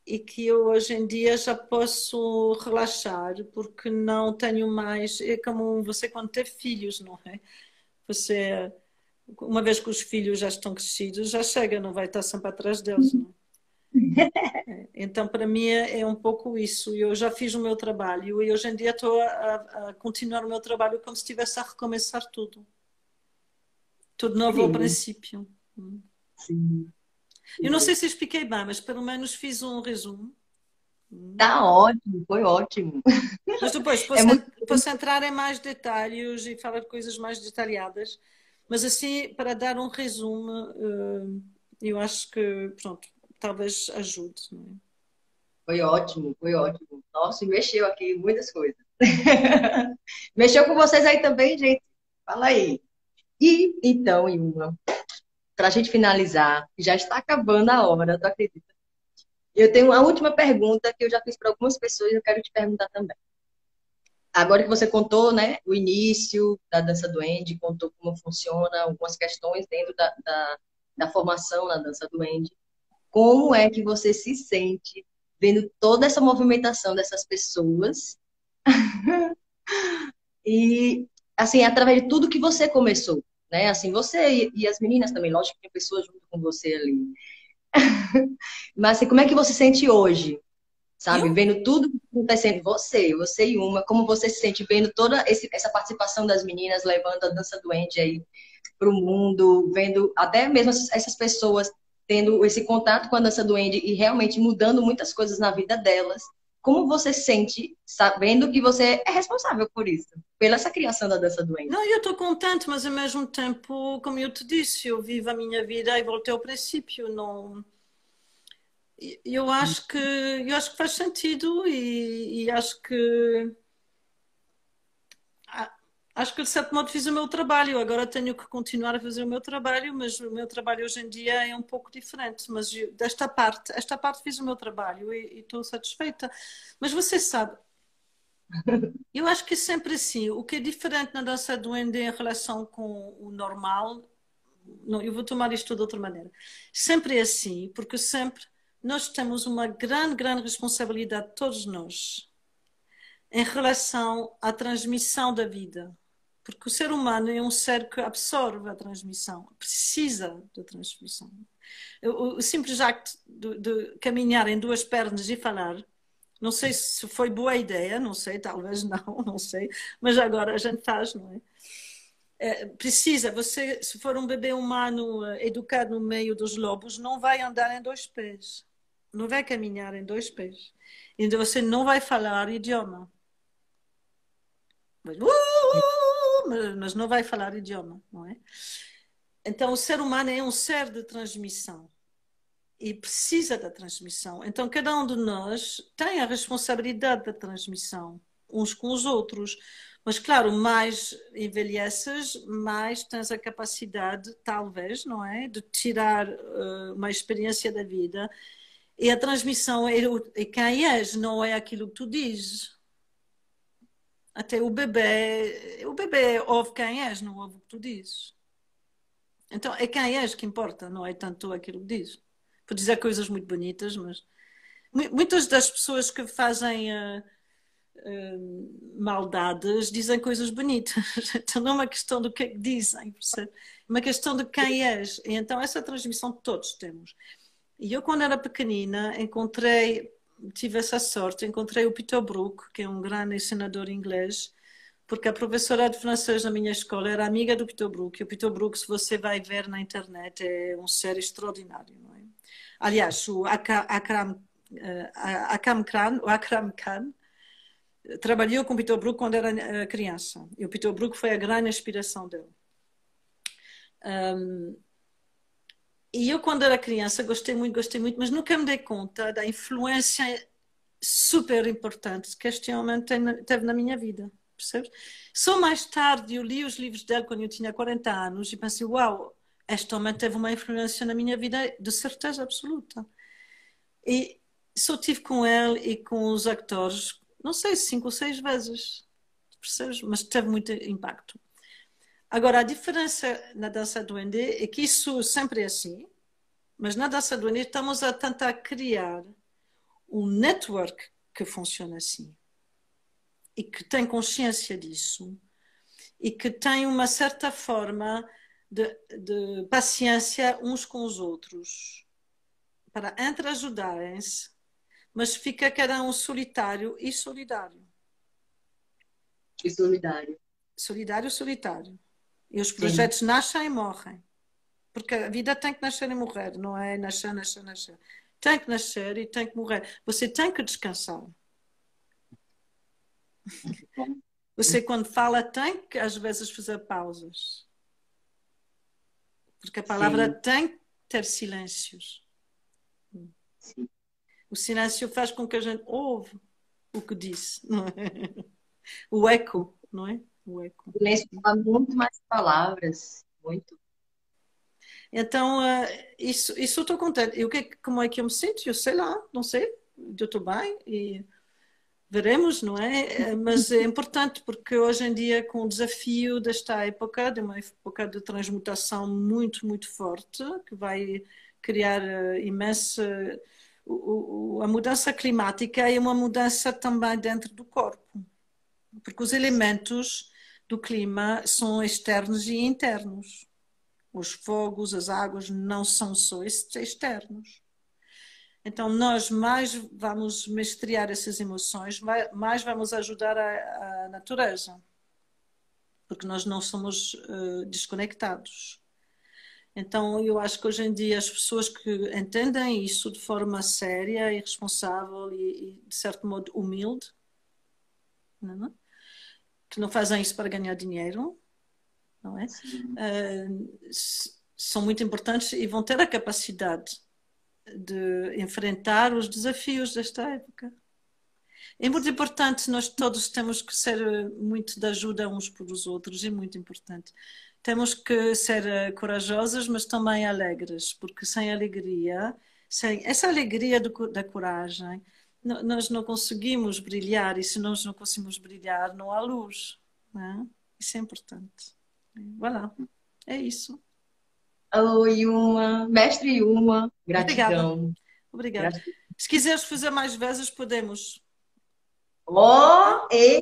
e que eu hoje em dia já posso relaxar porque não tenho mais. É como você quando tem filhos, não é? Você, uma vez que os filhos já estão crescidos, já chega, não vai estar sempre atrás deles, não é? Então, para mim, é, é um pouco isso. Eu já fiz o meu trabalho e hoje em dia estou a, a continuar o meu trabalho como se estivesse a recomeçar tudo. Tudo novo Sim. ao princípio. Sim. Eu não sei se expliquei bem, mas pelo menos fiz um resumo. Tá ótimo, foi ótimo. Mas depois posso, é muito... posso entrar em mais detalhes e falar de coisas mais detalhadas. Mas assim, para dar um resumo, eh, eu acho que, pronto, talvez ajude. Não é? Foi ótimo, foi ótimo. Nossa, mexeu aqui muitas coisas. mexeu com vocês aí também, gente? Fala aí. E então, Ilma, para a gente finalizar, já está acabando a hora, tu acredita? Eu tenho uma última pergunta que eu já fiz para algumas pessoas e eu quero te perguntar também. Agora que você contou né, o início da dança do contou como funciona, algumas questões dentro da, da, da formação na dança do como é que você se sente vendo toda essa movimentação dessas pessoas e assim através de tudo que você começou, né? Assim você e, as meninas também, lógico que tem pessoas junto com você ali. Mas assim, como é que você se sente hoje? Sabe, eu? vendo tudo que está acontecendo, você, você e uma, como você se sente vendo toda esse, essa participação das meninas levando a dança doente aí para o mundo, vendo até mesmo essas pessoas tendo esse contato com a dança duende e realmente mudando muitas coisas na vida delas. Como você sente sabendo que você é responsável por isso, pela essa criação da dança duende? Não, eu estou contente, mas ao mesmo tempo, como eu te disse, eu vivo a minha vida e voltei ao princípio. Não, eu acho que eu acho que faz sentido e, e acho que acho que de certo modo fiz o meu trabalho. Agora tenho que continuar a fazer o meu trabalho, mas o meu trabalho hoje em dia é um pouco diferente. Mas desta parte, esta parte fiz o meu trabalho e, estou satisfeita. Mas você sabe, eu acho que é sempre assim. O que é diferente na dança do Ende em relação com o normal, não, eu vou tomar isto de outra maneira. Sempre é assim, porque sempre nós temos uma grande, grande responsabilidade, todos nós, em relação à transmissão da vida. Porque o ser humano é um ser que absorve a transmissão, precisa da transmissão. O, o simples acto de, de, caminhar em duas pernas e falar, não sei se foi boa ideia, não sei, talvez não, não sei, mas agora a gente faz, não é? é precisa, você, se for um bebê humano eh, educado no meio dos lobos, não vai andar em dois pés, não vai caminhar em dois pés. Então você não vai falar idioma. Mas, uh, mas não vai falar idioma, não é? Então, o ser humano é um ser de transmissão. e precisa da transmissão. Então, cada um de nós tem a responsabilidade da transmissão, uns com os outros. Mas, claro, mais envelheces, mais tens a capacidade, talvez, não é? De tirar uh, uma experiência da vida. E a transmissão é, é quem és, não é aquilo que tu dizes. Até o bebê, o bebê ouve quem és, não ouve o que tu dizes. Então, é quem és que importa, não é tanto aquilo que dizes. Por dizer coisas muito bonitas, mas muitas das pessoas que fazem. Uh, maldades dizem coisas bonitas. Então não é uma questão do que é que dizem? É uma questão de quem és. E então essa transmissão todos temos. E eu quando era pequenina encontrei, tive essa sorte, encontrei o Peter Brook, que é um grande ensinador inglês, porque a professora de francês na minha escola era amiga do Peter Brook. E o Peter Brook, se você vai ver na internet, é um ser extraordinário, não é? Aliás, o Akram, eh, Akram Khan, o Akram Khan trabalhou com Peter Brook quando era eh, criança. E o Peter Brook foi a grande inspiração dele. Um, e eu, quando era criança, gostei muito, gostei muito, mas nunca me dei conta da influência super importante que este homem teve na minha vida. Percebes? Só mais tarde eu li os livros dele quando eu tinha 40 anos e pensei: uau, este homem teve uma influência na minha vida de certeza absoluta. E só tive com ele e com os atores não sei, cinco ou seis vezes, percebes? Mas teve muito impacto. Agora, a diferença na dança do Ende é que isso sempre é assim, mas na dança do Ende estamos a tentar criar um network que funciona assim e que tem consciência disso e que tem uma certa forma de, de paciência uns com os outros para entre ajudarem-se mas fica cada um solitário e solidário. E solidário. Solidário, solitário. E os projetos Sim. nascem e morrem. Porque a vida tem que nascer e morrer, não é nascer, nascer, nascer. Tem que nascer e tem que morrer. Você tem que descansar. Você, quando fala, tem que às vezes fazer pausas. Porque a palavra Sim. tem que ter silêncios. Sim. O silêncio faz com que a gente ouve o que disse, não é? O eco, não é? O eco. O silêncio fala muito mais palavras, muito. Então, uh, isso, isso eu estou contente. E o que, como é que eu me sinto? Eu sei lá, não sei. Eu estou bem e veremos, não é? Eh, mas é importante porque hoje em dia, com o desafio desta época, de uma época de transmutação muito, muito forte, que vai criar uh, imensa o, a mudança climática é uma mudança também dentro do corpo, porque os elementos do clima são externos e internos. Os fogos, as águas não são só externos. Então, nós mais vamos mestrear essas emoções, mais vamos ajudar a, a natureza, porque nós não somos uh, desconectados. Então, eu acho que hoje em dia as pessoas que entendem isso de forma séria e responsável e, e de certo modo humilde, não é? Que não fazem isso para ganhar dinheiro, não é? Uh, são muito importantes e vão ter a capacidade de enfrentar os desafios desta época. É muito importante, nós todos temos que ser muito de ajuda uns para os outros, é muito importante temos que ser eh, corajosas, mas também alegres, porque sem alegria, sem essa alegria do, da coragem, nós não conseguimos brilhar, e se nós não conseguimos brilhar, não há luz. Não é? Isso é importante. Voilà, é isso. Alô, Yuma, mestre Yuma, gratidão. Obrigada. Obrigada. Se quiseres fazer mais vezes, podemos. Oh, e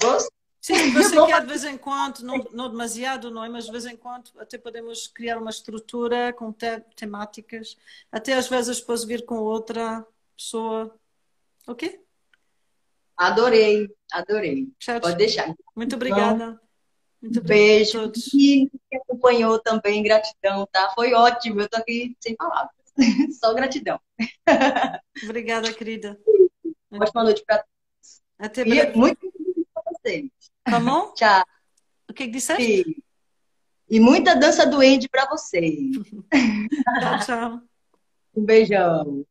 gostei. Sim, você quer de vez em quando, não, não demasiado, não é? Mas de vez em quando até podemos criar uma estrutura com te temáticas, até às vezes depois vir com outra pessoa. Ok? Adorei, adorei. Tchau, Pode deixar. Muito obrigada. Muito Beijo. A todos. E que acompanhou também, gratidão, tá? Foi ótimo. Eu tô aqui sem palavras. Só gratidão. Obrigada, querida. Ótima noite para todos. Até breve. E muito para vocês. Comment? Tchau. O que, que disseste? E muita dança doente para vocês. tchau, tchau. Um beijão.